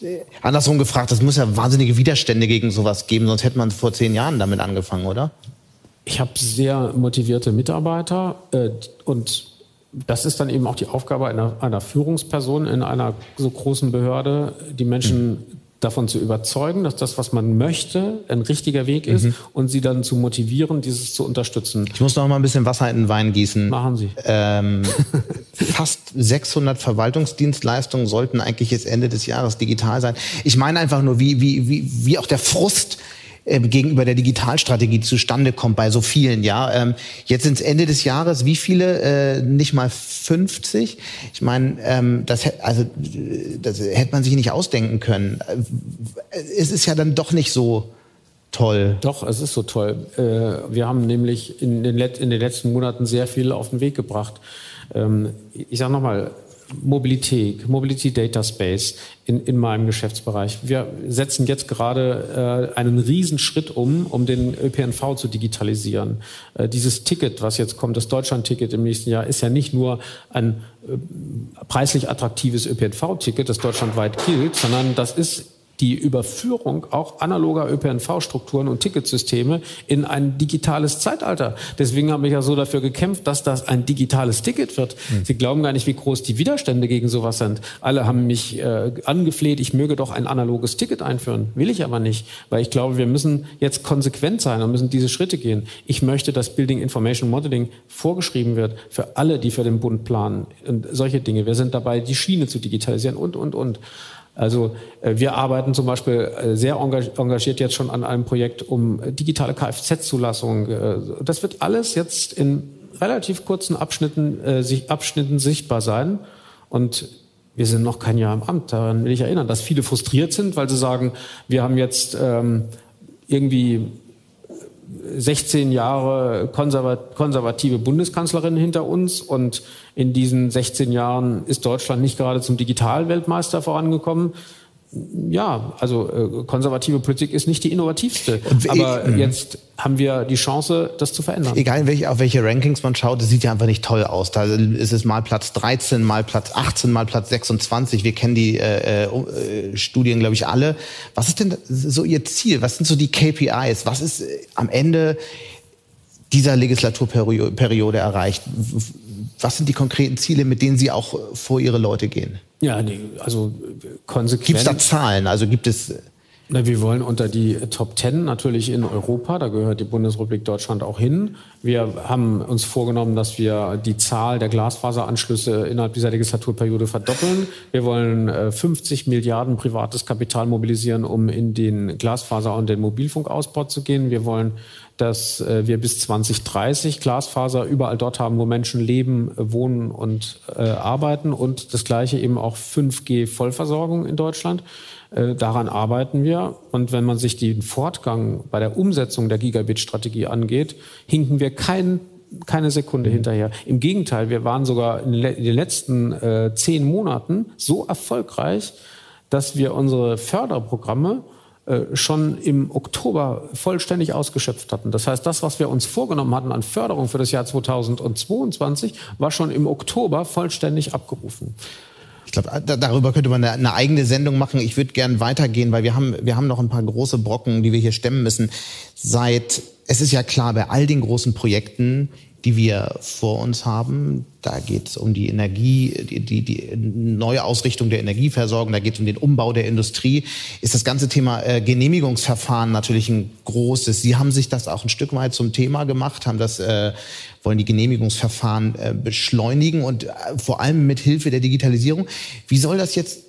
äh, andersrum gefragt, es muss ja wahnsinnige Widerstände gegen sowas geben, sonst hätte man vor zehn Jahren damit angefangen, oder? Ich habe sehr motivierte Mitarbeiter äh, und das ist dann eben auch die Aufgabe einer, einer Führungsperson in einer so großen Behörde, die Menschen mhm davon zu überzeugen, dass das, was man möchte, ein richtiger Weg ist mhm. und sie dann zu motivieren, dieses zu unterstützen. Ich muss noch mal ein bisschen Wasser in den Wein gießen. Machen Sie. Ähm, fast 600 Verwaltungsdienstleistungen sollten eigentlich jetzt Ende des Jahres digital sein. Ich meine einfach nur, wie, wie, wie, wie auch der Frust äh, gegenüber der Digitalstrategie zustande kommt bei so vielen. Ja, ähm, jetzt ins Ende des Jahres, wie viele? Äh, nicht mal 50. Ich meine, ähm, das, also, das hätte man sich nicht ausdenken können. Äh, es ist ja dann doch nicht so toll. Doch, es ist so toll. Äh, wir haben nämlich in den, in den letzten Monaten sehr viel auf den Weg gebracht. Ähm, ich sage nochmal, Mobilität, Mobility Data Space in, in meinem Geschäftsbereich. Wir setzen jetzt gerade äh, einen Riesenschritt um, um den ÖPNV zu digitalisieren. Äh, dieses Ticket, was jetzt kommt, das Deutschland-Ticket im nächsten Jahr, ist ja nicht nur ein äh, preislich attraktives ÖPNV-Ticket, das deutschlandweit gilt, sondern das ist die Überführung auch analoger ÖPNV-Strukturen und Ticketsysteme in ein digitales Zeitalter. Deswegen habe ich ja so dafür gekämpft, dass das ein digitales Ticket wird. Mhm. Sie glauben gar nicht, wie groß die Widerstände gegen sowas sind. Alle haben mich äh, angefleht, ich möge doch ein analoges Ticket einführen. Will ich aber nicht, weil ich glaube, wir müssen jetzt konsequent sein und müssen diese Schritte gehen. Ich möchte, dass Building Information Modeling vorgeschrieben wird für alle, die für den Bund planen und solche Dinge. Wir sind dabei, die Schiene zu digitalisieren und, und, und. Also äh, wir arbeiten zum Beispiel äh, sehr engagiert jetzt schon an einem Projekt um digitale Kfz-Zulassung. Äh, das wird alles jetzt in relativ kurzen Abschnitten, äh, Abschnitten sichtbar sein. Und wir sind noch kein Jahr im Amt. Daran will ich erinnern, dass viele frustriert sind, weil sie sagen, wir haben jetzt ähm, irgendwie 16 Jahre konservative Bundeskanzlerin hinter uns und in diesen 16 Jahren ist Deutschland nicht gerade zum Digitalweltmeister vorangekommen. Ja, also äh, konservative Politik ist nicht die innovativste. Aber mhm. jetzt haben wir die Chance, das zu verändern. Egal, welche, auf welche Rankings man schaut, das sieht ja einfach nicht toll aus. Da ist es mal Platz 13, mal Platz 18, mal Platz 26. Wir kennen die äh, äh, Studien, glaube ich, alle. Was ist denn so Ihr Ziel? Was sind so die KPIs? Was ist äh, am Ende dieser Legislaturperiode erreicht? Was sind die konkreten Ziele, mit denen Sie auch vor Ihre Leute gehen? Ja, nee, also konsequent. Gibt es da Zahlen? Also gibt es Na, wir wollen unter die Top Ten natürlich in Europa, da gehört die Bundesrepublik Deutschland auch hin. Wir haben uns vorgenommen, dass wir die Zahl der Glasfaseranschlüsse innerhalb dieser Legislaturperiode verdoppeln. Wir wollen 50 äh, Milliarden privates Kapital mobilisieren, um in den Glasfaser- und den Mobilfunkausbau zu gehen. Wir wollen dass äh, wir bis 2030 Glasfaser überall dort haben, wo Menschen leben, wohnen und äh, arbeiten und das gleiche eben auch 5G Vollversorgung in Deutschland. Äh, daran arbeiten wir. Und wenn man sich den Fortgang bei der Umsetzung der Gigabit-Strategie angeht, hinken wir kein, keine Sekunde hinterher. Im Gegenteil, wir waren sogar in, den letzten äh, zehn Monaten so erfolgreich, dass wir unsere Förderprogramme schon im Oktober vollständig ausgeschöpft hatten. Das heißt, das, was wir uns vorgenommen hatten an Förderung für das Jahr 2022, war schon im Oktober vollständig abgerufen. Ich glaube, darüber könnte man eine, eigene Sendung machen. Ich würde gern weitergehen, weil wir haben, wir haben noch ein paar große Brocken, die wir hier stemmen müssen. Seit, es ist ja klar, bei all den großen Projekten, die wir vor uns haben. Da geht es um die Energie, die, die, die neue Ausrichtung der Energieversorgung, da geht es um den Umbau der Industrie. Ist das ganze Thema äh, Genehmigungsverfahren natürlich ein großes. Sie haben sich das auch ein Stück weit zum Thema gemacht, haben das, äh, wollen die Genehmigungsverfahren äh, beschleunigen und äh, vor allem mit Hilfe der Digitalisierung. Wie soll das jetzt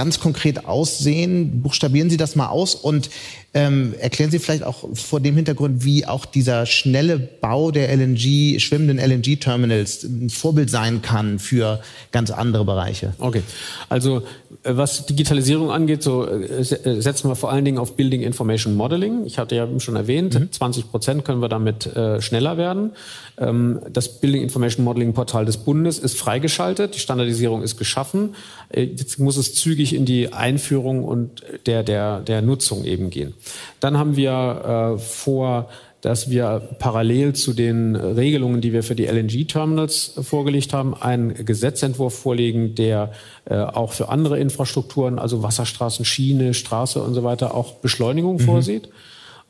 ganz konkret aussehen? Buchstabieren Sie das mal aus und ähm, erklären Sie vielleicht auch vor dem Hintergrund, wie auch dieser schnelle Bau der LNG, schwimmenden LNG-Terminals ein Vorbild sein kann für ganz andere Bereiche. Okay, also äh, was Digitalisierung angeht, so äh, äh, setzen wir vor allen Dingen auf Building Information Modeling. Ich hatte ja schon erwähnt, mhm. 20 Prozent können wir damit äh, schneller werden. Ähm, das Building Information Modeling Portal des Bundes ist freigeschaltet, die Standardisierung ist geschaffen. Jetzt muss es zügig in die Einführung und der, der, der Nutzung eben gehen. Dann haben wir äh, vor, dass wir parallel zu den Regelungen, die wir für die LNG-Terminals vorgelegt haben, einen Gesetzentwurf vorlegen, der äh, auch für andere Infrastrukturen, also Wasserstraßen, Schiene, Straße und so weiter, auch Beschleunigung mhm. vorsieht.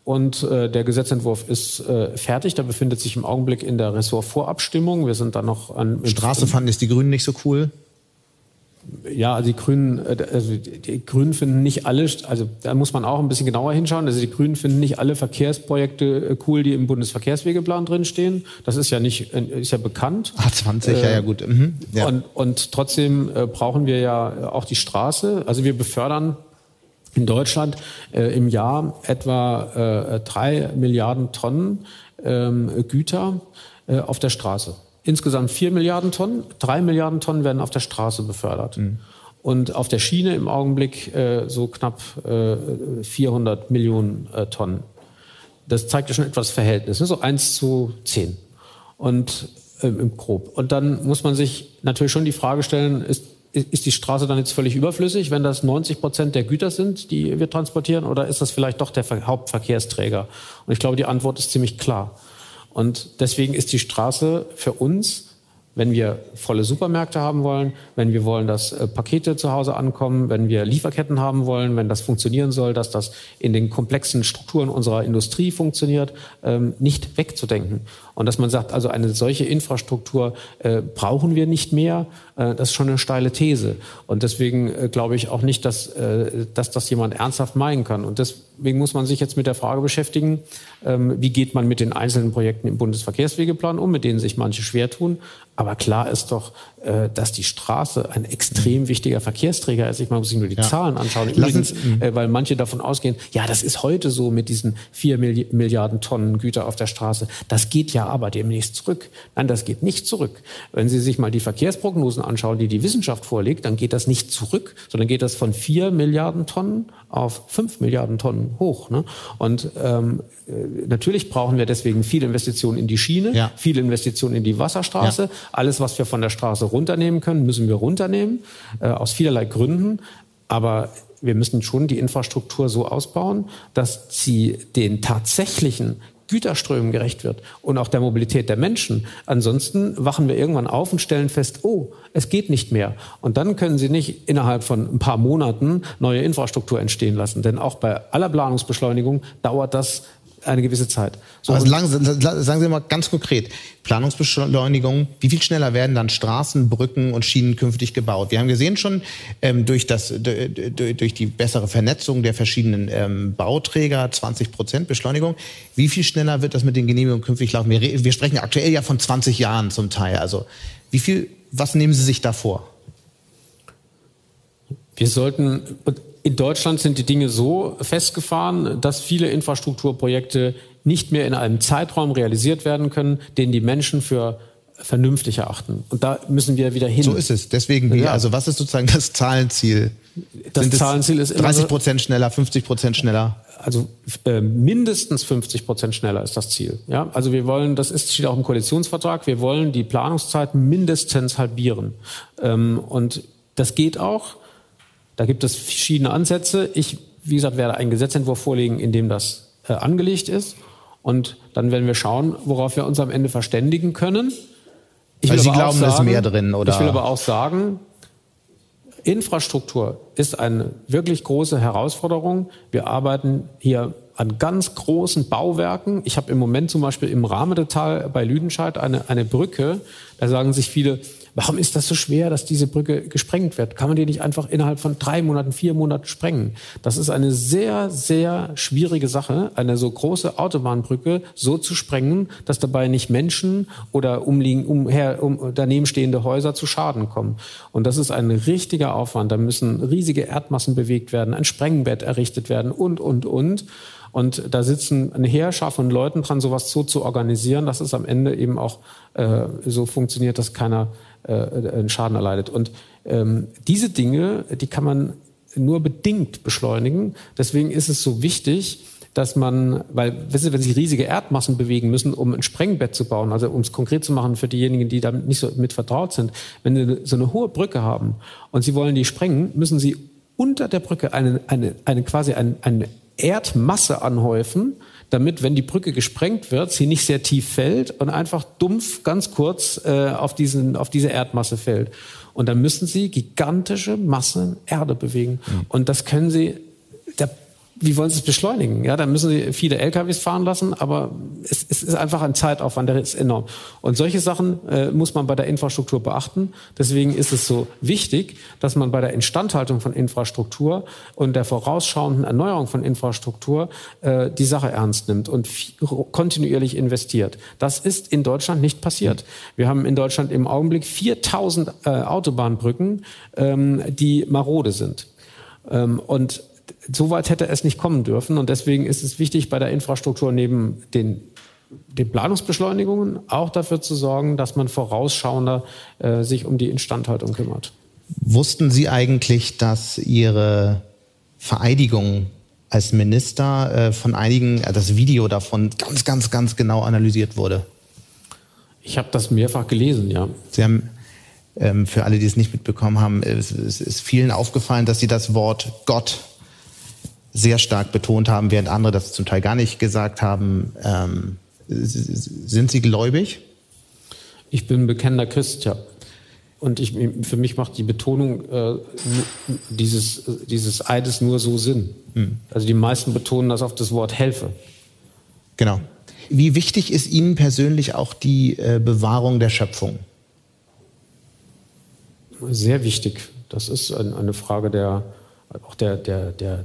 Und äh, der Gesetzentwurf ist äh, fertig. Der befindet sich im Augenblick in der Ressortvorabstimmung. Wir sind da noch an. Straße fanden es die Grünen nicht so cool? Ja, also die Grünen, äh, also die Grünen finden nicht alle, also da muss man auch ein bisschen genauer hinschauen. Also die Grünen finden nicht alle Verkehrsprojekte äh, cool, die im Bundesverkehrswegeplan drinstehen. Das ist ja nicht, äh, ist ja bekannt. A20, äh, ja, ja, gut. Mhm, ja. Und, und trotzdem brauchen wir ja auch die Straße. Also wir befördern in Deutschland äh, im Jahr etwa äh, drei Milliarden Tonnen ähm, Güter auf der Straße insgesamt vier Milliarden Tonnen. Drei Milliarden Tonnen werden auf der Straße befördert. Mhm. Und auf der Schiene im Augenblick äh, so knapp äh, 400 Millionen äh, Tonnen. Das zeigt ja schon etwas Verhältnis, ne? so eins zu zehn. Und äh, im Grob. Und dann muss man sich natürlich schon die Frage stellen, ist, ist die Straße dann jetzt völlig überflüssig, wenn das 90 Prozent der Güter sind, die wir transportieren, oder ist das vielleicht doch der Hauptverkehrsträger? Und ich glaube, die Antwort ist ziemlich klar. Und deswegen ist die Straße für uns wenn wir volle Supermärkte haben wollen, wenn wir wollen, dass äh, Pakete zu Hause ankommen, wenn wir Lieferketten haben wollen, wenn das funktionieren soll, dass das in den komplexen Strukturen unserer Industrie funktioniert, ähm, nicht wegzudenken. Und dass man sagt, also eine solche Infrastruktur äh, brauchen wir nicht mehr, äh, das ist schon eine steile These. Und deswegen glaube ich auch nicht, dass, dass das jemand ernsthaft meinen kann. Und deswegen muss man sich jetzt mit der Frage beschäftigen, ähm, wie geht man mit den einzelnen Projekten im Bundesverkehrswegeplan um, mit denen sich manche schwer tun. Aber klar ist doch, dass die Straße ein extrem wichtiger Verkehrsträger ist. Ich muss sich nur die ja. Zahlen anschauen. Übrigens, äh, weil manche davon ausgehen, ja, das ist heute so mit diesen vier Milliarden Tonnen Güter auf der Straße. Das geht ja aber demnächst zurück. Nein, das geht nicht zurück. Wenn Sie sich mal die Verkehrsprognosen anschauen, die die Wissenschaft vorlegt, dann geht das nicht zurück, sondern geht das von vier Milliarden Tonnen auf fünf Milliarden Tonnen hoch. Ne? Und ähm, äh, natürlich brauchen wir deswegen viele Investitionen in die Schiene, ja. viele Investitionen in die Wasserstraße. Ja. Alles, was wir von der Straße runternehmen können, müssen wir runternehmen, äh, aus vielerlei Gründen. Aber wir müssen schon die Infrastruktur so ausbauen, dass sie den tatsächlichen Güterströmen gerecht wird und auch der Mobilität der Menschen. Ansonsten wachen wir irgendwann auf und stellen fest, oh, es geht nicht mehr. Und dann können Sie nicht innerhalb von ein paar Monaten neue Infrastruktur entstehen lassen. Denn auch bei aller Planungsbeschleunigung dauert das eine gewisse Zeit. So, also lang, sagen Sie mal ganz konkret, Planungsbeschleunigung, wie viel schneller werden dann Straßen, Brücken und Schienen künftig gebaut? Wir haben gesehen schon ähm, durch, das, durch die bessere Vernetzung der verschiedenen ähm, Bauträger 20 Prozent Beschleunigung. Wie viel schneller wird das mit den Genehmigungen künftig laufen? Wir, wir sprechen aktuell ja von 20 Jahren zum Teil. Also wie viel, was nehmen Sie sich da vor? Wir sollten, in Deutschland sind die Dinge so festgefahren, dass viele Infrastrukturprojekte nicht mehr in einem Zeitraum realisiert werden können, den die Menschen für vernünftig erachten. Und da müssen wir wieder hin. So ist es. Deswegen, ja. also was ist sozusagen das Zahlenziel? Das Sind Zahlenziel ist 30 Prozent schneller, 50 Prozent schneller. Also äh, mindestens 50 Prozent schneller ist das Ziel. Ja, also wir wollen, das ist steht auch im Koalitionsvertrag. Wir wollen die Planungszeit mindestens halbieren. Ähm, und das geht auch. Da gibt es verschiedene Ansätze. Ich, wie gesagt, werde einen Gesetzentwurf vorlegen, in dem das äh, angelegt ist. Und dann werden wir schauen, worauf wir uns am Ende verständigen können. Ich also Sie glauben, sagen, ist mehr drin, oder? Ich will aber auch sagen, Infrastruktur ist eine wirklich große Herausforderung. Wir arbeiten hier an ganz großen Bauwerken. Ich habe im Moment zum Beispiel im Rahmedetal bei Lüdenscheid eine, eine Brücke. Da sagen sich viele, Warum ist das so schwer, dass diese Brücke gesprengt wird? Kann man die nicht einfach innerhalb von drei Monaten, vier Monaten sprengen? Das ist eine sehr, sehr schwierige Sache, eine so große Autobahnbrücke so zu sprengen, dass dabei nicht Menschen oder umliegen, umher, um, daneben stehende Häuser zu Schaden kommen. Und das ist ein richtiger Aufwand. Da müssen riesige Erdmassen bewegt werden, ein Sprengbett errichtet werden und, und, und. Und da sitzen eine Heerschar von Leuten dran, sowas so zu organisieren, dass es am Ende eben auch äh, so funktioniert, dass keiner äh, einen Schaden erleidet. Und ähm, diese Dinge, die kann man nur bedingt beschleunigen. Deswegen ist es so wichtig, dass man, weil, wissen Sie, wenn sich riesige Erdmassen bewegen müssen, um ein Sprengbett zu bauen, also um es konkret zu machen für diejenigen, die damit nicht so mit vertraut sind, wenn Sie so eine hohe Brücke haben und Sie wollen die sprengen, müssen Sie unter der Brücke eine, eine, eine quasi eine, eine Erdmasse anhäufen, damit, wenn die Brücke gesprengt wird, sie nicht sehr tief fällt und einfach dumpf ganz kurz äh, auf, diesen, auf diese Erdmasse fällt. Und dann müssen sie gigantische Massen Erde bewegen. Und das können sie, der wie wollen Sie es beschleunigen? Ja, dann müssen Sie viele LKWs fahren lassen, aber es, es ist einfach ein Zeitaufwand, der ist enorm. Und solche Sachen äh, muss man bei der Infrastruktur beachten. Deswegen ist es so wichtig, dass man bei der Instandhaltung von Infrastruktur und der vorausschauenden Erneuerung von Infrastruktur äh, die Sache ernst nimmt und kontinuierlich investiert. Das ist in Deutschland nicht passiert. Wir haben in Deutschland im Augenblick 4000 äh, Autobahnbrücken, ähm, die marode sind. Ähm, und so weit hätte es nicht kommen dürfen. Und deswegen ist es wichtig, bei der Infrastruktur neben den, den Planungsbeschleunigungen auch dafür zu sorgen, dass man vorausschauender äh, sich um die Instandhaltung kümmert. Wussten Sie eigentlich, dass Ihre Vereidigung als Minister äh, von einigen, äh, das Video davon ganz, ganz, ganz genau analysiert wurde? Ich habe das mehrfach gelesen, ja. Sie haben ähm, für alle, die es nicht mitbekommen haben, es, es ist vielen aufgefallen, dass Sie das Wort Gott sehr stark betont haben, während andere das zum Teil gar nicht gesagt haben. Ähm, sind Sie gläubig? Ich bin ein bekennender Christ, ja. Und ich, für mich macht die Betonung äh, dieses, dieses Eides nur so Sinn. Hm. Also die meisten betonen das auf das Wort helfe. Genau. Wie wichtig ist Ihnen persönlich auch die äh, Bewahrung der Schöpfung? Sehr wichtig. Das ist ein, eine Frage der, auch der, der, der,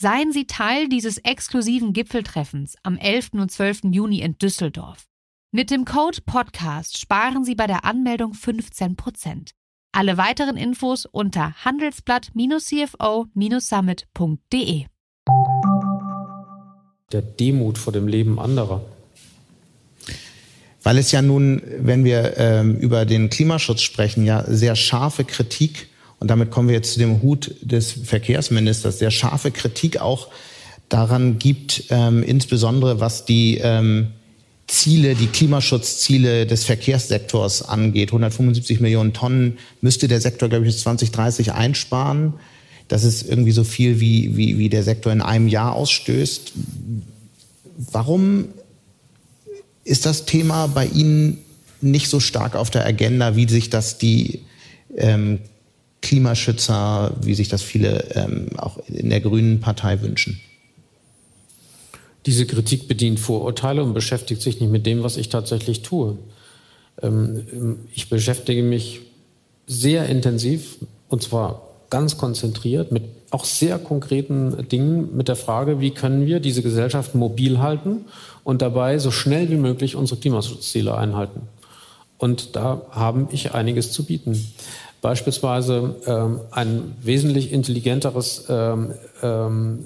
Seien Sie Teil dieses exklusiven Gipfeltreffens am 11. und 12. Juni in Düsseldorf. Mit dem Code Podcast sparen Sie bei der Anmeldung 15%. Alle weiteren Infos unter handelsblatt-cfo-summit.de. Der Demut vor dem Leben anderer. Weil es ja nun, wenn wir ähm, über den Klimaschutz sprechen, ja sehr scharfe Kritik, und damit kommen wir jetzt zu dem Hut des Verkehrsministers, sehr scharfe Kritik auch daran gibt, ähm, insbesondere was die ähm, Ziele, die Klimaschutzziele des Verkehrssektors angeht. 175 Millionen Tonnen müsste der Sektor, glaube ich, bis 2030 einsparen. Das ist irgendwie so viel, wie, wie, wie der Sektor in einem Jahr ausstößt. Warum ist das Thema bei Ihnen nicht so stark auf der Agenda, wie sich das die ähm, Klimaschützer, wie sich das viele ähm, auch in der Grünen Partei wünschen? Diese Kritik bedient Vorurteile und beschäftigt sich nicht mit dem, was ich tatsächlich tue. Ähm, ich beschäftige mich sehr intensiv und zwar ganz konzentriert mit auch sehr konkreten Dingen mit der Frage, wie können wir diese Gesellschaft mobil halten und dabei so schnell wie möglich unsere Klimaschutzziele einhalten. Und da habe ich einiges zu bieten. Beispielsweise ähm, ein wesentlich intelligenteres ähm, ähm,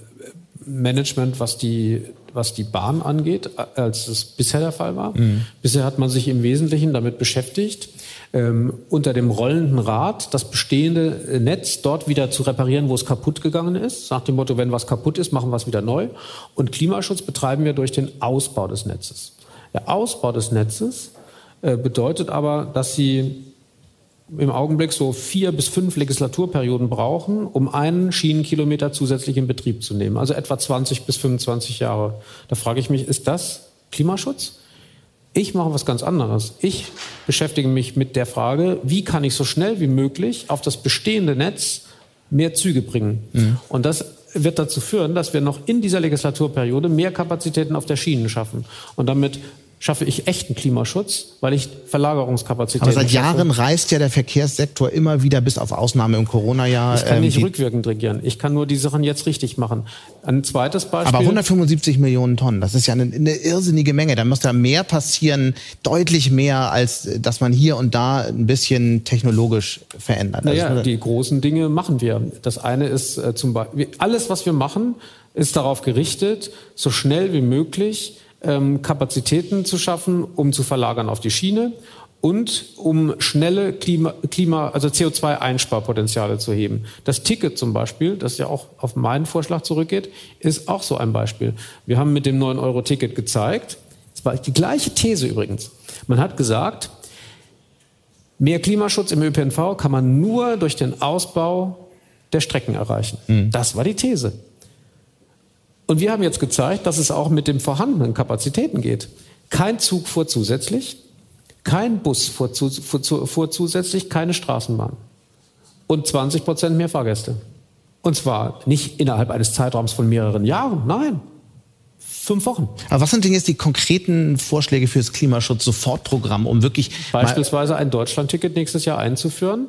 Management, was die was die Bahn angeht, als es bisher der Fall war. Mhm. Bisher hat man sich im Wesentlichen damit beschäftigt, ähm, unter dem rollenden Rad das bestehende Netz dort wieder zu reparieren, wo es kaputt gegangen ist. Nach dem Motto, wenn was kaputt ist, machen wir es wieder neu. Und Klimaschutz betreiben wir durch den Ausbau des Netzes. Der Ausbau des Netzes äh, bedeutet aber, dass Sie im Augenblick so vier bis fünf Legislaturperioden brauchen, um einen Schienenkilometer zusätzlich in Betrieb zu nehmen. Also etwa 20 bis 25 Jahre. Da frage ich mich, ist das Klimaschutz? Ich mache was ganz anderes. Ich beschäftige mich mit der Frage, wie kann ich so schnell wie möglich auf das bestehende Netz mehr Züge bringen? Mhm. Und das wird dazu führen, dass wir noch in dieser Legislaturperiode mehr Kapazitäten auf der Schiene schaffen und damit schaffe ich echten Klimaschutz, weil ich Verlagerungskapazitäten Aber seit Jahren reist ja der Verkehrssektor immer wieder bis auf Ausnahme im Corona-Jahr. Ich kann nicht ähm, rückwirkend regieren. Ich kann nur die Sachen jetzt richtig machen. Ein zweites Beispiel. Aber 175 Millionen Tonnen, das ist ja eine, eine irrsinnige Menge. Da muss da mehr passieren, deutlich mehr, als dass man hier und da ein bisschen technologisch verändert. Naja, also, die großen Dinge machen wir. Das eine ist äh, zum Beispiel, alles, was wir machen, ist darauf gerichtet, so schnell wie möglich ähm, Kapazitäten zu schaffen, um zu verlagern auf die Schiene und um schnelle Klima, Klima also CO2-Einsparpotenziale zu heben. Das Ticket zum Beispiel, das ja auch auf meinen Vorschlag zurückgeht, ist auch so ein Beispiel. Wir haben mit dem 9-Euro-Ticket gezeigt, es war die gleiche These übrigens. Man hat gesagt, mehr Klimaschutz im ÖPNV kann man nur durch den Ausbau der Strecken erreichen. Mhm. Das war die These. Und wir haben jetzt gezeigt, dass es auch mit den vorhandenen Kapazitäten geht. Kein Zug fuhr zusätzlich, kein Bus fuhr, zu, fuhr, fuhr zusätzlich, keine Straßenbahn. Und 20 Prozent mehr Fahrgäste. Und zwar nicht innerhalb eines Zeitraums von mehreren Jahren, nein, fünf Wochen. Aber was sind denn jetzt die konkreten Vorschläge für das Klimaschutz-Sofortprogramm, um wirklich beispielsweise ein Deutschlandticket nächstes Jahr einzuführen,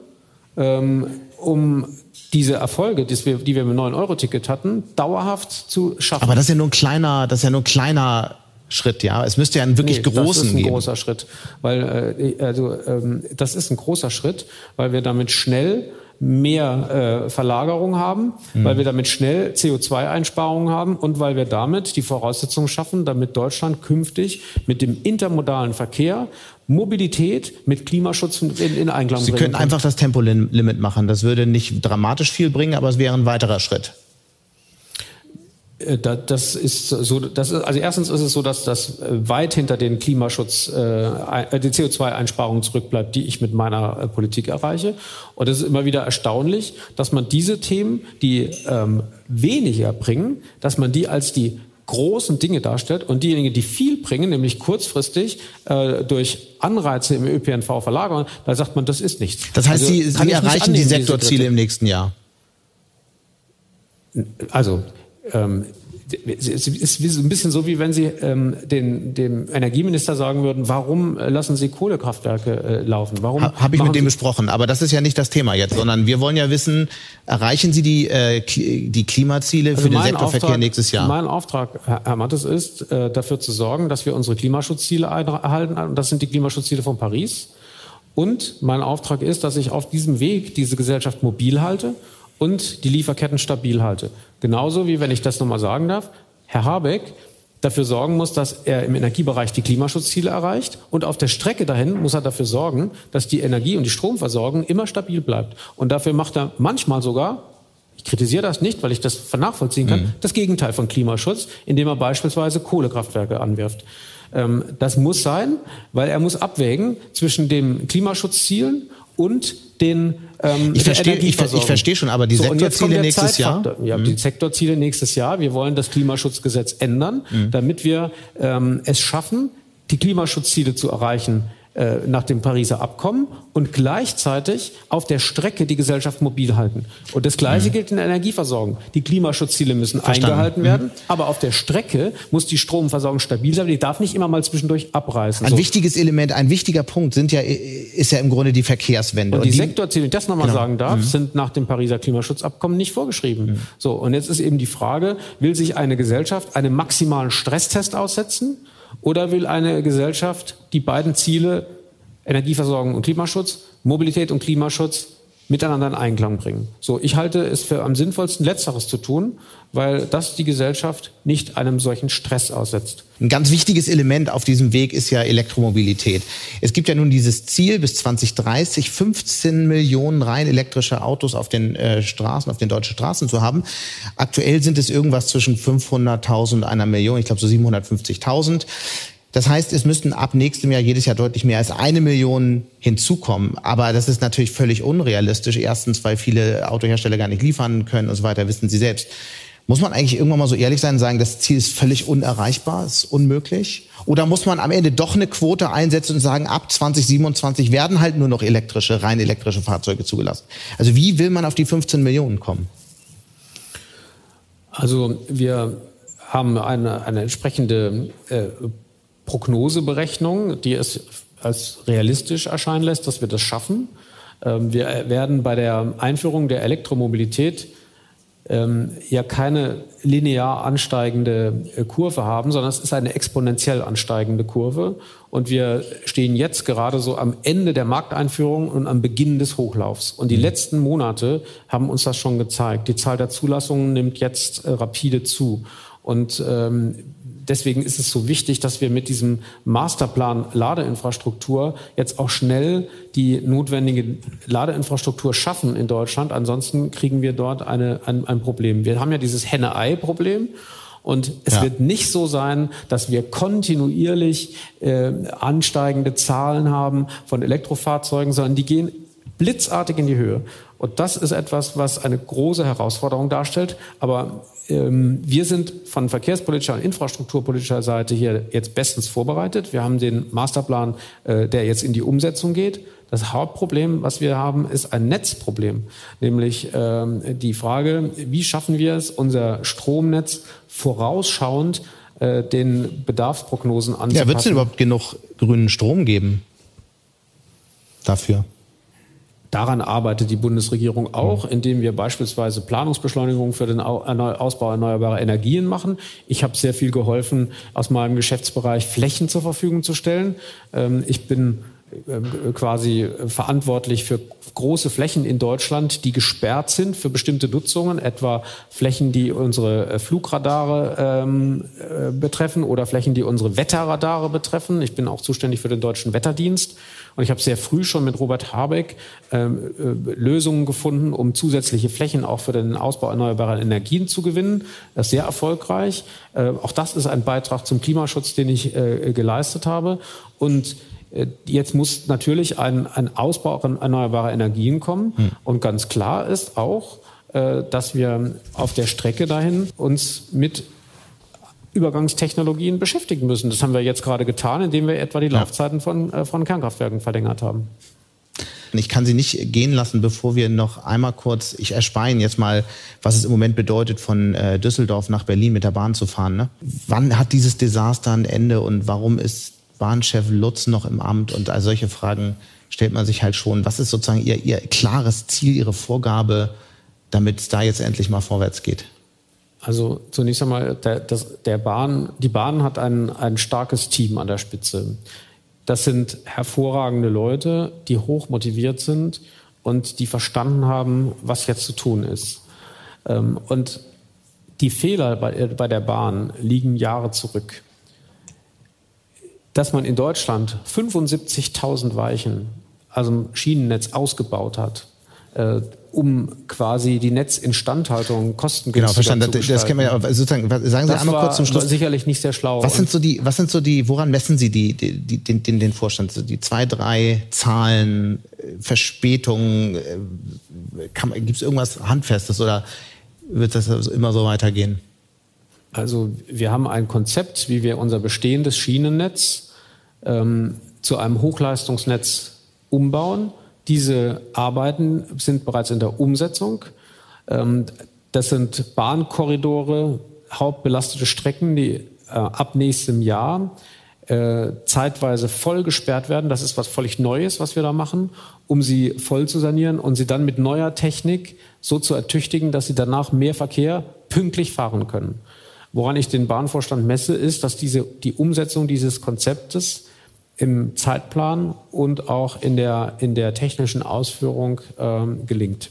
ähm, um diese Erfolge, die wir, die wir mit 9-Euro-Ticket hatten, dauerhaft zu schaffen. Aber das ist ja nur ein kleiner, das ist ja nur ein kleiner Schritt, ja. Es müsste ja einen wirklich nee, großen Das ist ein geben. großer Schritt, weil äh, also ähm, das ist ein großer Schritt, weil wir damit schnell mehr äh, Verlagerung haben, mhm. weil wir damit schnell CO2-Einsparungen haben und weil wir damit die Voraussetzungen schaffen, damit Deutschland künftig mit dem intermodalen Verkehr Mobilität mit Klimaschutz in, in Einklang Sie bringen. Sie könnten einfach das Tempolimit machen. Das würde nicht dramatisch viel bringen, aber es wäre ein weiterer Schritt. Äh, das ist so, das ist, also erstens ist es so, dass das äh, weit hinter den Klimaschutz, äh, die CO2-Einsparungen zurückbleibt, die ich mit meiner äh, Politik erreiche. Und es ist immer wieder erstaunlich, dass man diese Themen, die ähm, weniger bringen, dass man die als die großen Dinge darstellt und diejenigen, die viel bringen, nämlich kurzfristig äh, durch Anreize im ÖPNV verlagern, da sagt man, das ist nichts. Das heißt, also, Sie, Sie erreichen die Sektorziele im nächsten Jahr? Also ähm, es ist ein bisschen so, wie wenn Sie ähm, den, dem Energieminister sagen würden, warum lassen Sie Kohlekraftwerke äh, laufen? Warum ha, Habe ich mit dem besprochen, aber das ist ja nicht das Thema jetzt, sondern wir wollen ja wissen, erreichen Sie die, äh, die Klimaziele also für den Sektorverkehr Auftrag, nächstes Jahr? Mein Auftrag, Herr Mattes, ist, äh, dafür zu sorgen, dass wir unsere Klimaschutzziele erhalten. Und das sind die Klimaschutzziele von Paris. Und mein Auftrag ist, dass ich auf diesem Weg diese Gesellschaft mobil halte und die Lieferketten stabil halte. Genauso wie, wenn ich das nochmal sagen darf, Herr Habeck dafür sorgen muss, dass er im Energiebereich die Klimaschutzziele erreicht. Und auf der Strecke dahin muss er dafür sorgen, dass die Energie- und die Stromversorgung immer stabil bleibt. Und dafür macht er manchmal sogar, ich kritisiere das nicht, weil ich das nachvollziehen kann, mhm. das Gegenteil von Klimaschutz, indem er beispielsweise Kohlekraftwerke anwirft. Ähm, das muss sein, weil er muss abwägen zwischen den Klimaschutzzielen und den ähm, ich verstehe ich, ich verstehe schon, aber die so, Sektorziele nächstes Jahr? Ja, mhm. die Sektorziele nächstes Jahr. Wir wollen das Klimaschutzgesetz ändern, mhm. damit wir ähm, es schaffen, die Klimaschutzziele zu erreichen äh, nach dem Pariser Abkommen und gleichzeitig auf der Strecke die Gesellschaft mobil halten. Und das Gleiche mhm. gilt in der Energieversorgung. Die Klimaschutzziele müssen Verstanden. eingehalten mhm. werden, aber auf der Strecke muss die Stromversorgung stabil sein. Die darf nicht immer mal zwischendurch abreißen. Ein so. wichtiges Element, ein wichtiger Punkt sind ja, ist ja im Grunde die Verkehrswende. Und die, und die Sektorziele, wenn ich das nochmal genau. sagen darf, mhm. sind nach dem Pariser Klimaschutzabkommen nicht vorgeschrieben. Mhm. So, und jetzt ist eben die Frage, will sich eine Gesellschaft einem maximalen Stresstest aussetzen? Oder will eine Gesellschaft die beiden Ziele Energieversorgung und Klimaschutz, Mobilität und Klimaschutz miteinander in Einklang bringen. So, ich halte es für am sinnvollsten, Letzteres zu tun, weil das die Gesellschaft nicht einem solchen Stress aussetzt. Ein ganz wichtiges Element auf diesem Weg ist ja Elektromobilität. Es gibt ja nun dieses Ziel, bis 2030 15 Millionen rein elektrische Autos auf den äh, Straßen, auf den deutschen Straßen zu haben. Aktuell sind es irgendwas zwischen 500.000 und einer Million, ich glaube so 750.000. Das heißt, es müssten ab nächstem Jahr jedes Jahr deutlich mehr als eine Million hinzukommen. Aber das ist natürlich völlig unrealistisch. Erstens, weil viele Autohersteller gar nicht liefern können und so weiter, wissen Sie selbst. Muss man eigentlich irgendwann mal so ehrlich sein und sagen, das Ziel ist völlig unerreichbar, ist unmöglich? Oder muss man am Ende doch eine Quote einsetzen und sagen, ab 2027 werden halt nur noch elektrische, rein elektrische Fahrzeuge zugelassen? Also wie will man auf die 15 Millionen kommen? Also wir haben eine, eine entsprechende äh, Prognoseberechnung, die es als realistisch erscheinen lässt, dass wir das schaffen. Ähm, wir werden bei der Einführung der Elektromobilität ähm, ja keine linear ansteigende äh, Kurve haben, sondern es ist eine exponentiell ansteigende Kurve. Und wir stehen jetzt gerade so am Ende der Markteinführung und am Beginn des Hochlaufs. Und die mhm. letzten Monate haben uns das schon gezeigt. Die Zahl der Zulassungen nimmt jetzt äh, rapide zu. Und ähm, deswegen ist es so wichtig, dass wir mit diesem Masterplan Ladeinfrastruktur jetzt auch schnell die notwendige Ladeinfrastruktur schaffen in Deutschland. Ansonsten kriegen wir dort eine, ein, ein Problem. Wir haben ja dieses Henne-Ei-Problem. Und es ja. wird nicht so sein, dass wir kontinuierlich äh, ansteigende Zahlen haben von Elektrofahrzeugen, sondern die gehen blitzartig in die Höhe. Und das ist etwas, was eine große Herausforderung darstellt. Aber wir sind von verkehrspolitischer und infrastrukturpolitischer Seite hier jetzt bestens vorbereitet. Wir haben den Masterplan, äh, der jetzt in die Umsetzung geht. Das Hauptproblem, was wir haben, ist ein Netzproblem, nämlich ähm, die Frage, wie schaffen wir es, unser Stromnetz vorausschauend äh, den Bedarfsprognosen anzupassen. Ja, wird es denn überhaupt genug grünen Strom geben dafür? Daran arbeitet die Bundesregierung auch, indem wir beispielsweise Planungsbeschleunigungen für den Ausbau erneuerbarer Energien machen. Ich habe sehr viel geholfen, aus meinem Geschäftsbereich Flächen zur Verfügung zu stellen. Ähm, ich bin quasi verantwortlich für große Flächen in Deutschland, die gesperrt sind für bestimmte Nutzungen, etwa Flächen, die unsere äh, Flugradare ähm, äh, betreffen oder Flächen, die unsere Wetterradare betreffen. Ich bin auch zuständig für den deutschen Wetterdienst. Und ich habe sehr früh schon mit Robert Habeck ähm, äh, Lösungen gefunden, um zusätzliche Flächen auch für den Ausbau erneuerbarer Energien zu gewinnen. Das ist sehr erfolgreich. Äh, auch das ist ein Beitrag zum Klimaschutz, den ich äh, geleistet habe. Und Jetzt muss natürlich ein, ein Ausbau erneuerbarer Energien kommen. Hm. Und ganz klar ist auch, äh, dass wir auf der Strecke dahin uns mit Übergangstechnologien beschäftigen müssen. Das haben wir jetzt gerade getan, indem wir etwa die. Laufzeiten von, äh, von Kernkraftwerken verlängert haben. Ich kann Sie nicht gehen lassen, bevor wir noch einmal kurz, ich erspare Ihnen jetzt mal, was es im Moment bedeutet, von äh, Düsseldorf nach Berlin mit der Bahn zu fahren. Ne? Wann hat dieses Desaster ein Ende und warum ist Bahnchef Lutz noch im Amt? Und all solche Fragen stellt man sich halt schon. Was ist sozusagen Ihr, Ihr klares Ziel, Ihre Vorgabe, damit es da jetzt endlich mal vorwärts geht? Also zunächst einmal, der, das, der Bahn, die Bahn hat ein, ein starkes Team an der Spitze. Das sind hervorragende Leute, die hoch motiviert sind und die verstanden haben, was jetzt zu tun ist. Ähm, und die Fehler bei, bei der Bahn liegen Jahre zurück. Dass man in Deutschland 75.000 Weichen, also im Schienennetz ausgebaut hat, äh, um quasi die Netzinstandhaltung kostengünstiger genau, verstanden. zu gestalten. Das kennen wir ja. Sozusagen, sagen Sie das einmal kurz zum Schluss. sicherlich nicht sehr schlau. Was sind so die, was sind so die, woran messen Sie die, die, die den, den, den Vorstand? So die zwei, drei Zahlen, äh, Verspätungen, äh, gibt es irgendwas Handfestes oder wird das immer so weitergehen? Also wir haben ein Konzept, wie wir unser bestehendes Schienennetz ähm, zu einem Hochleistungsnetz umbauen diese Arbeiten sind bereits in der Umsetzung. Ähm, das sind Bahnkorridore, hauptbelastete Strecken, die äh, ab nächstem Jahr äh, zeitweise voll gesperrt werden. Das ist was völlig Neues, was wir da machen, um sie voll zu sanieren und sie dann mit neuer Technik so zu ertüchtigen, dass sie danach mehr Verkehr pünktlich fahren können. Woran ich den Bahnvorstand messe, ist, dass diese, die Umsetzung dieses Konzeptes im Zeitplan und auch in der, in der technischen Ausführung ähm, gelingt.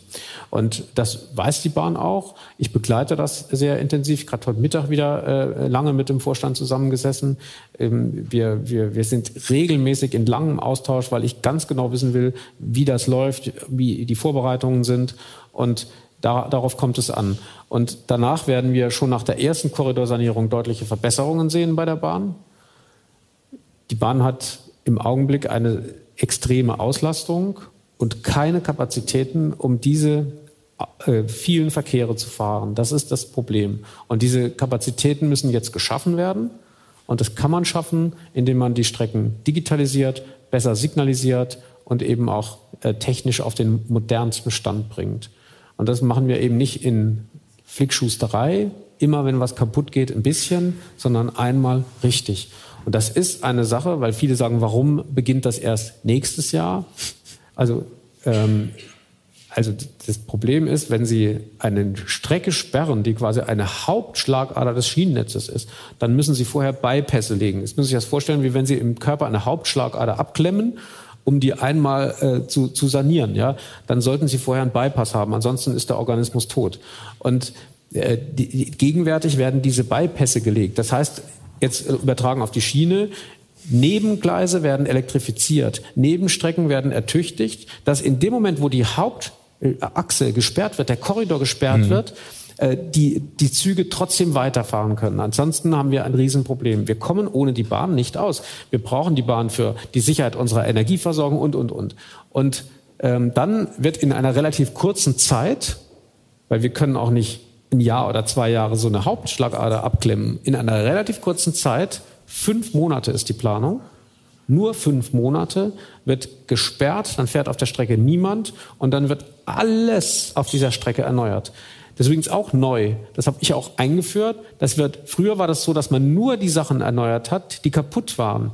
Und das weiß die Bahn auch. Ich begleite das sehr intensiv, gerade heute Mittag wieder äh, lange mit dem Vorstand zusammengesessen. Ähm, wir, wir, wir sind regelmäßig in langem Austausch, weil ich ganz genau wissen will, wie das läuft, wie die Vorbereitungen sind. Und da, darauf kommt es an. Und danach werden wir schon nach der ersten Korridorsanierung deutliche Verbesserungen sehen bei der Bahn. Die Bahn hat im Augenblick eine extreme Auslastung und keine Kapazitäten, um diese äh, vielen Verkehre zu fahren. Das ist das Problem. Und diese Kapazitäten müssen jetzt geschaffen werden. Und das kann man schaffen, indem man die Strecken digitalisiert, besser signalisiert und eben auch äh, technisch auf den modernsten Stand bringt. Und das machen wir eben nicht in Flickschusterei, immer wenn was kaputt geht, ein bisschen, sondern einmal richtig. Und das ist eine Sache, weil viele sagen, warum beginnt das erst nächstes Jahr? Also, ähm, also das Problem ist, wenn Sie eine Strecke sperren, die quasi eine Hauptschlagader des Schienennetzes ist, dann müssen Sie vorher Bypässe legen. Jetzt müssen Sie sich das vorstellen, wie wenn Sie im Körper eine Hauptschlagader abklemmen um die einmal äh, zu, zu sanieren, ja, dann sollten Sie vorher einen Bypass haben, ansonsten ist der Organismus tot. Und äh, die, die, gegenwärtig werden diese Bypässe gelegt. Das heißt, jetzt äh, übertragen auf die Schiene. Nebengleise werden elektrifiziert, Nebenstrecken werden ertüchtigt, dass in dem Moment, wo die Hauptachse gesperrt wird, der Korridor gesperrt mhm. wird, äh, die, die Züge trotzdem weiterfahren können. Ansonsten haben wir ein Riesenproblem. Wir kommen ohne die Bahn nicht aus. Wir brauchen die Bahn für die Sicherheit unserer Energieversorgung und, und, und. Und ähm, dann wird in einer relativ kurzen Zeit, weil wir können auch nicht ein Jahr oder zwei Jahre so eine Hauptschlagader abklemmen. In einer relativ kurzen Zeit, fünf Monate ist die Planung, nur fünf Monate wird gesperrt, dann fährt auf der Strecke niemand und dann wird alles auf dieser Strecke erneuert. Das ist übrigens auch neu. Das habe ich auch eingeführt. Das wird, früher war das so, dass man nur die Sachen erneuert hat, die kaputt waren.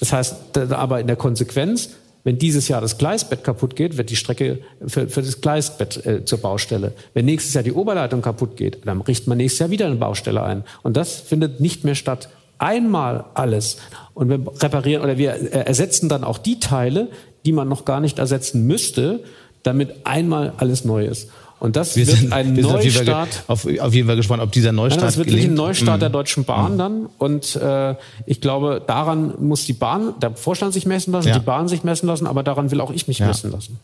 Das heißt, aber in der Konsequenz wenn dieses Jahr das Gleisbett kaputt geht, wird die Strecke für, für das Gleisbett äh, zur Baustelle. Wenn nächstes Jahr die Oberleitung kaputt geht, dann richtet man nächstes Jahr wieder eine Baustelle ein. Und das findet nicht mehr statt. Einmal alles. Und wir reparieren oder wir äh, ersetzen dann auch die Teile, die man noch gar nicht ersetzen müsste, damit einmal alles neu ist. Und das wir wird sind, ein Neustart. Auf, auf, jeden Fall gespannt, ob dieser Neustart. Das wird wirklich ein Neustart mhm. der Deutschen Bahn mhm. dann. Und äh, ich glaube, daran muss die Bahn, der Vorstand sich messen lassen, ja. die Bahn sich messen lassen, aber daran will auch ich mich ja. messen lassen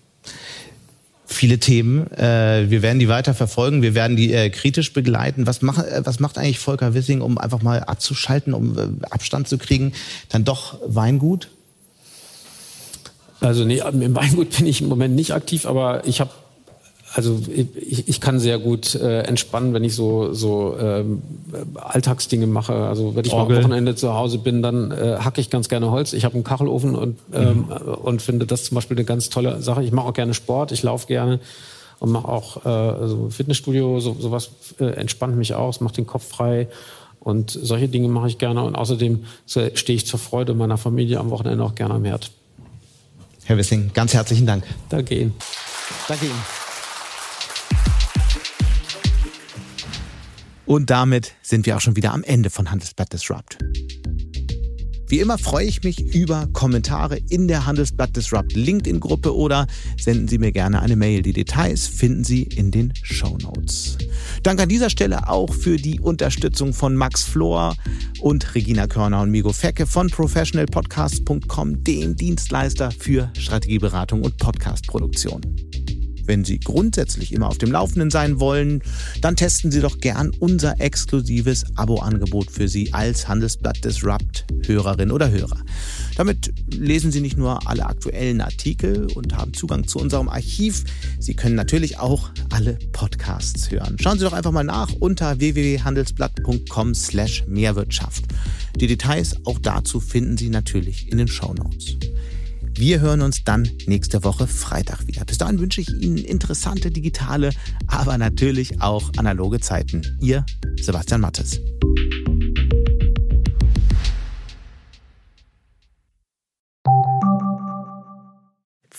viele Themen. Äh, wir werden die weiter verfolgen, wir werden die äh, kritisch begleiten. Was macht, äh, was macht eigentlich Volker Wissing, um einfach mal abzuschalten, um Abstand zu kriegen? Dann doch Weingut? Also nee, im Weingut bin ich im Moment nicht aktiv, aber ich habe also ich, ich kann sehr gut äh, entspannen, wenn ich so, so ähm, Alltagsdinge mache. Also wenn ich Orgel. mal am Wochenende zu Hause bin, dann äh, hacke ich ganz gerne Holz. Ich habe einen Kachelofen und, ähm, mhm. und finde das zum Beispiel eine ganz tolle Sache. Ich mache auch gerne Sport, ich laufe gerne und mache auch äh, so Fitnessstudio, so, sowas äh, entspannt mich aus, macht den Kopf frei. Und solche Dinge mache ich gerne. Und außerdem stehe ich zur Freude meiner Familie am Wochenende auch gerne am Herd. Herr Wissing, ganz herzlichen Dank. Danke Ihnen. Danke Ihnen. Und damit sind wir auch schon wieder am Ende von Handelsblatt Disrupt. Wie immer freue ich mich über Kommentare in der Handelsblatt Disrupt LinkedIn-Gruppe oder senden Sie mir gerne eine Mail. Die Details finden Sie in den Show Notes. Danke an dieser Stelle auch für die Unterstützung von Max Flor und Regina Körner und Migo Fecke von professionalpodcast.com, dem Dienstleister für Strategieberatung und Podcastproduktion. Wenn Sie grundsätzlich immer auf dem Laufenden sein wollen, dann testen Sie doch gern unser exklusives Abo-Angebot für Sie als Handelsblatt Disrupt Hörerin oder Hörer. Damit lesen Sie nicht nur alle aktuellen Artikel und haben Zugang zu unserem Archiv, Sie können natürlich auch alle Podcasts hören. Schauen Sie doch einfach mal nach unter www.handelsblatt.com/mehrwirtschaft. Die Details auch dazu finden Sie natürlich in den Show Notes. Wir hören uns dann nächste Woche Freitag wieder. Bis dahin wünsche ich Ihnen interessante digitale, aber natürlich auch analoge Zeiten. Ihr Sebastian Mattes.